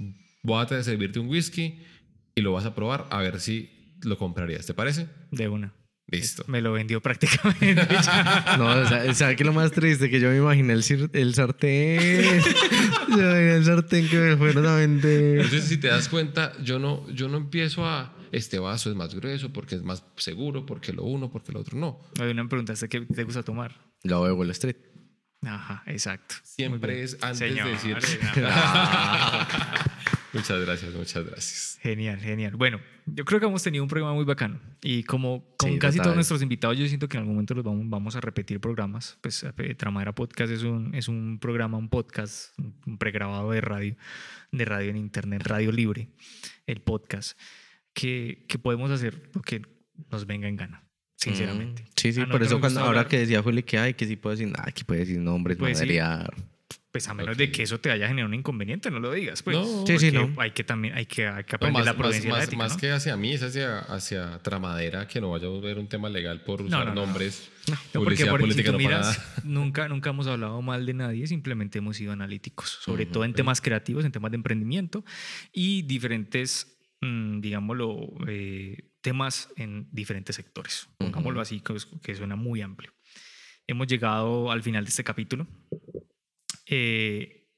Voy a servirte un whisky y lo vas a probar a ver si lo comprarías. ¿Te parece? De una. Listo. Me lo vendió prácticamente. (laughs) (laughs) No, o sea, ¿sabe qué es lo más triste? Que yo me imaginé el sartén. (laughs) yo me imaginé el sartén que me fueron a vender. Entonces, si te das cuenta, yo no, yo no empiezo a este vaso es más grueso porque es más seguro, porque lo uno, porque lo otro no. Hay una me preguntaste qué te gusta tomar. Lo de Wall Street. Ajá, exacto. Siempre es antes Señor, de decir. (laughs) (laughs) muchas gracias, muchas gracias. Genial, genial. Bueno, yo creo que hemos tenido un programa muy bacano y como con Sí, casi total. todos nuestros invitados, yo siento que en algún momento los vamos, vamos a repetir programas. Pues eh, Tramadera Podcast es un, es un programa, un podcast, un pregrabado de radio, de radio en internet, radio libre, el podcast, que, que podemos hacer lo que nos venga en gana, sinceramente. Mm, Sí, sí, A por eso cuando, ahora hablar. que decía Juli que hay, que sí puedo decir, ah, aquí puede decir nombres, Pues sí. madrear. Pues a menos Ok. de que eso te haya generado un inconveniente, no lo digas. Pues, No, Sí, sí, no. Hay que también, hay que, hay que No, aprender más, la prudencia más- ética, más ¿no? que hacia mí, es hacia, hacia Tramadera, que no vayamos a ver un tema legal por usar no, no, no. nombres. No, porque por, si política tú no miras, (laughs) nunca, nunca hemos hablado mal de nadie, simplemente hemos sido analíticos, sobre Ujú, todo en temas creativos, en temas de emprendimiento y diferentes, digámoslo, eh, temas en diferentes sectores. Pongámoslo así, que, que suena muy amplio. Hemos llegado al final de este capítulo. Eh,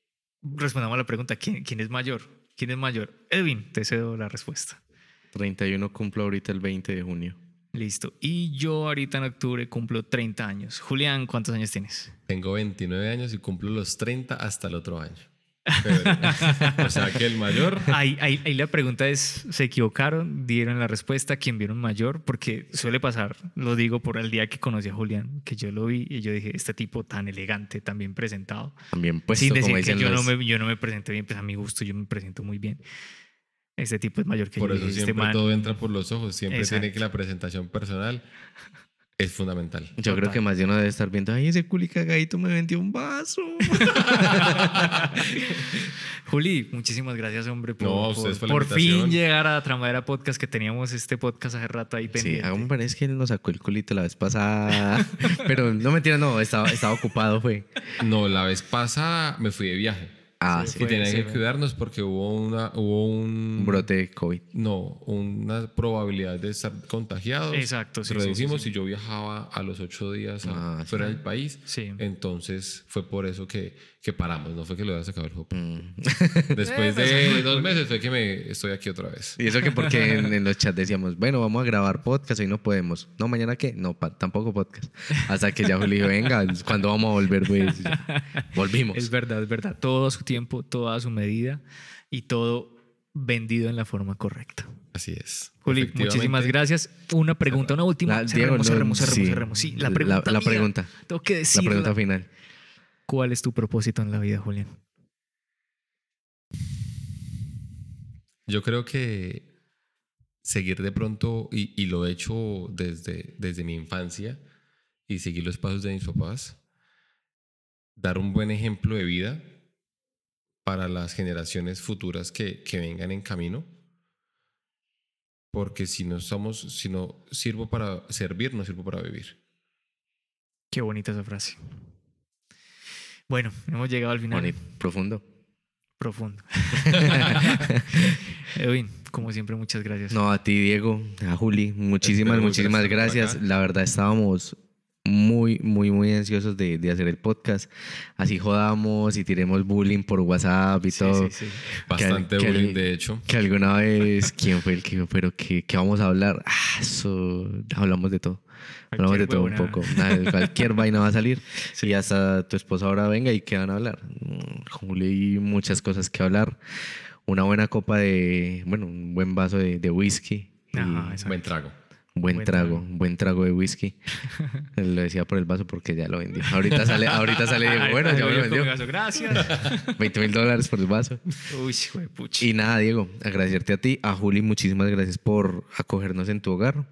respondamos a la pregunta, ¿quién, quién es mayor? ¿Quién es mayor? Edwin, te cedo la respuesta. 31 cumplo ahorita el 20 de junio. Listo. Y yo ahorita en octubre cumplo 30 años. Julián, ¿cuántos años tienes? Tengo 29 años y cumplo los 30 hasta el otro año. O sea que el mayor. Ahí, ahí- ahí la pregunta es, ¿se equivocaron? ¿Dieron la respuesta? ¿Quién vieron mayor? Porque suele pasar, lo digo por el día que conocí a Julián, que yo lo vi y yo dije, este tipo tan elegante, tan bien presentado. También puesto, Sin como decir que dicen yo no, me, yo no me presento bien, pues a mi gusto yo me presento muy bien. Este tipo es mayor que Por yo. eso dije, este siempre man- todo entra por los ojos. Siempre Exacto. tiene que la presentación personal es fundamental. Yo creo que más de uno debe estar viendo, ay, ese culi cagadito me vendió un vaso. (laughs) Juli, muchísimas gracias, hombre, por, No, por- ustedes por la por fin llegar a Tramadera Podcast, que teníamos este podcast hace rato ahí Sí, pendiente. a mí me parece que él nos sacó el culito la vez pasada. (laughs) Pero no mentira, no, estaba, estaba ocupado, fue. No, la vez pasada me fui de viaje. Ah, Sí, sí. Y Fue, tenía sí, que cuidarnos porque hubo una hubo un, Un brote de COVID. no una probabilidad de estar contagiados Exacto, sí, reducimos sí, sí. y yo viajaba a los ocho días a- Ah, fuera del país Sí. entonces fue por eso que, que paramos no fue que lo había sacado el juego Mm. (laughs) después de dos meses fue que me estoy aquí otra vez Y eso que porque en, en los chats decíamos, bueno, vamos a grabar podcast, hoy no podemos. No, mañana qué? No, pa- tampoco podcast. Hasta que ya Juli dijo, venga, ¿cuándo vamos a volver? Pues ya. volvimos. Es verdad, es verdad. Todo a su tiempo, todo a su medida y todo vendido en la forma correcta. así es Juli, muchísimas gracias. Una pregunta, una última. La- cerremos, Diego, no, cerremos, cerremos, sí. cerremos. Sí, la La- pregunta. la mía. pregunta. Tengo que La pregunta final. ¿Cuál es tu propósito en la vida, Julián? Yo creo que seguir de pronto, y, y lo he hecho desde, desde mi infancia, y seguir los pasos de mis papás, dar un buen ejemplo de vida para las generaciones futuras que, que vengan en camino. Porque si no somos, si no sirvo para servir, no sirvo para vivir. Qué bonita esa frase. Bueno, hemos llegado al final. Bonito, profundo. Profundo. (laughs) Edwin, como siempre, muchas gracias. No, a ti, Diego, a Juli, muchísimas, Espero muchísimas gracias. La verdad, estábamos muy, muy, muy ansiosos de, de hacer el podcast. Así jodamos y tiremos bullying por WhatsApp y Sí, todo. sí, sí. Bastante que- bullying, de hecho. Que alguna vez, ¿quién fue el que dijo, pero qué, qué vamos a hablar? Ah, eso, hablamos de todo. Hablamos Cualquier de todo un huevonada. poco. Nada, cualquier vaina va a salir. (laughs) Y hasta tu esposa ahora venga y qué van a hablar. Mm, Juli, muchas cosas que hablar. Una buena copa de, bueno, un buen vaso de, de whisky. Ajá, un exacto. Buen trago. Buen, Buen trago, trago. buen trago de whisky. (laughs) Lo decía por el vaso porque ya lo vendió. Ahorita sale, ahorita sale, Diego, Ay, bueno, ya me lo vendió. vaso, Gracias. (laughs) 20 mil dólares por el vaso. Uy, pucha. Y nada, Diego, agradecerte a ti, a Juli, muchísimas gracias por acogernos en tu hogar. Por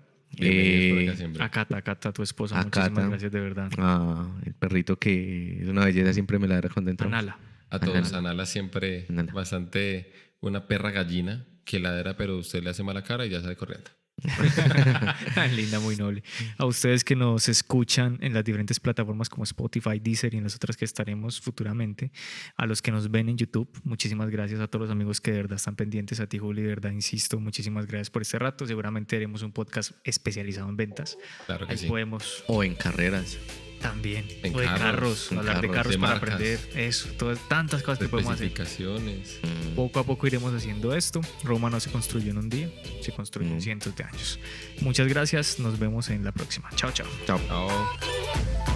Eh, acá siempre. Acata, Acata, tu esposa. A Muchísimas Cata. gracias, de verdad. a el perrito que es una belleza, siempre me la da cuando entramos. Anala. A todos, Anala. Anala siempre Anala. bastante una perra gallina que ladera, pero usted le hace mala cara y ya sale corriendo. (laughs) Linda, muy noble. A ustedes que nos escuchan en las diferentes plataformas como Spotify, Deezer y en las otras que estaremos futuramente. A los que nos ven en YouTube, muchísimas gracias a todos los amigos que de verdad están pendientes. A ti, Juli, de verdad, insisto, muchísimas gracias por este rato. Seguramente haremos un podcast especializado en ventas. Claro que Ahí sí. podemos O en carreras. También. En o de carros, carros, en hablar de carros, de para marcas. aprender. Eso, todas, tantas cosas que podemos hacer. Mm. Poco a poco iremos haciendo esto. Roma no se construyó en un día, se construyó en No. cientos de años. Muchas gracias, nos vemos en la próxima. Chao, chao. Chao. Chao.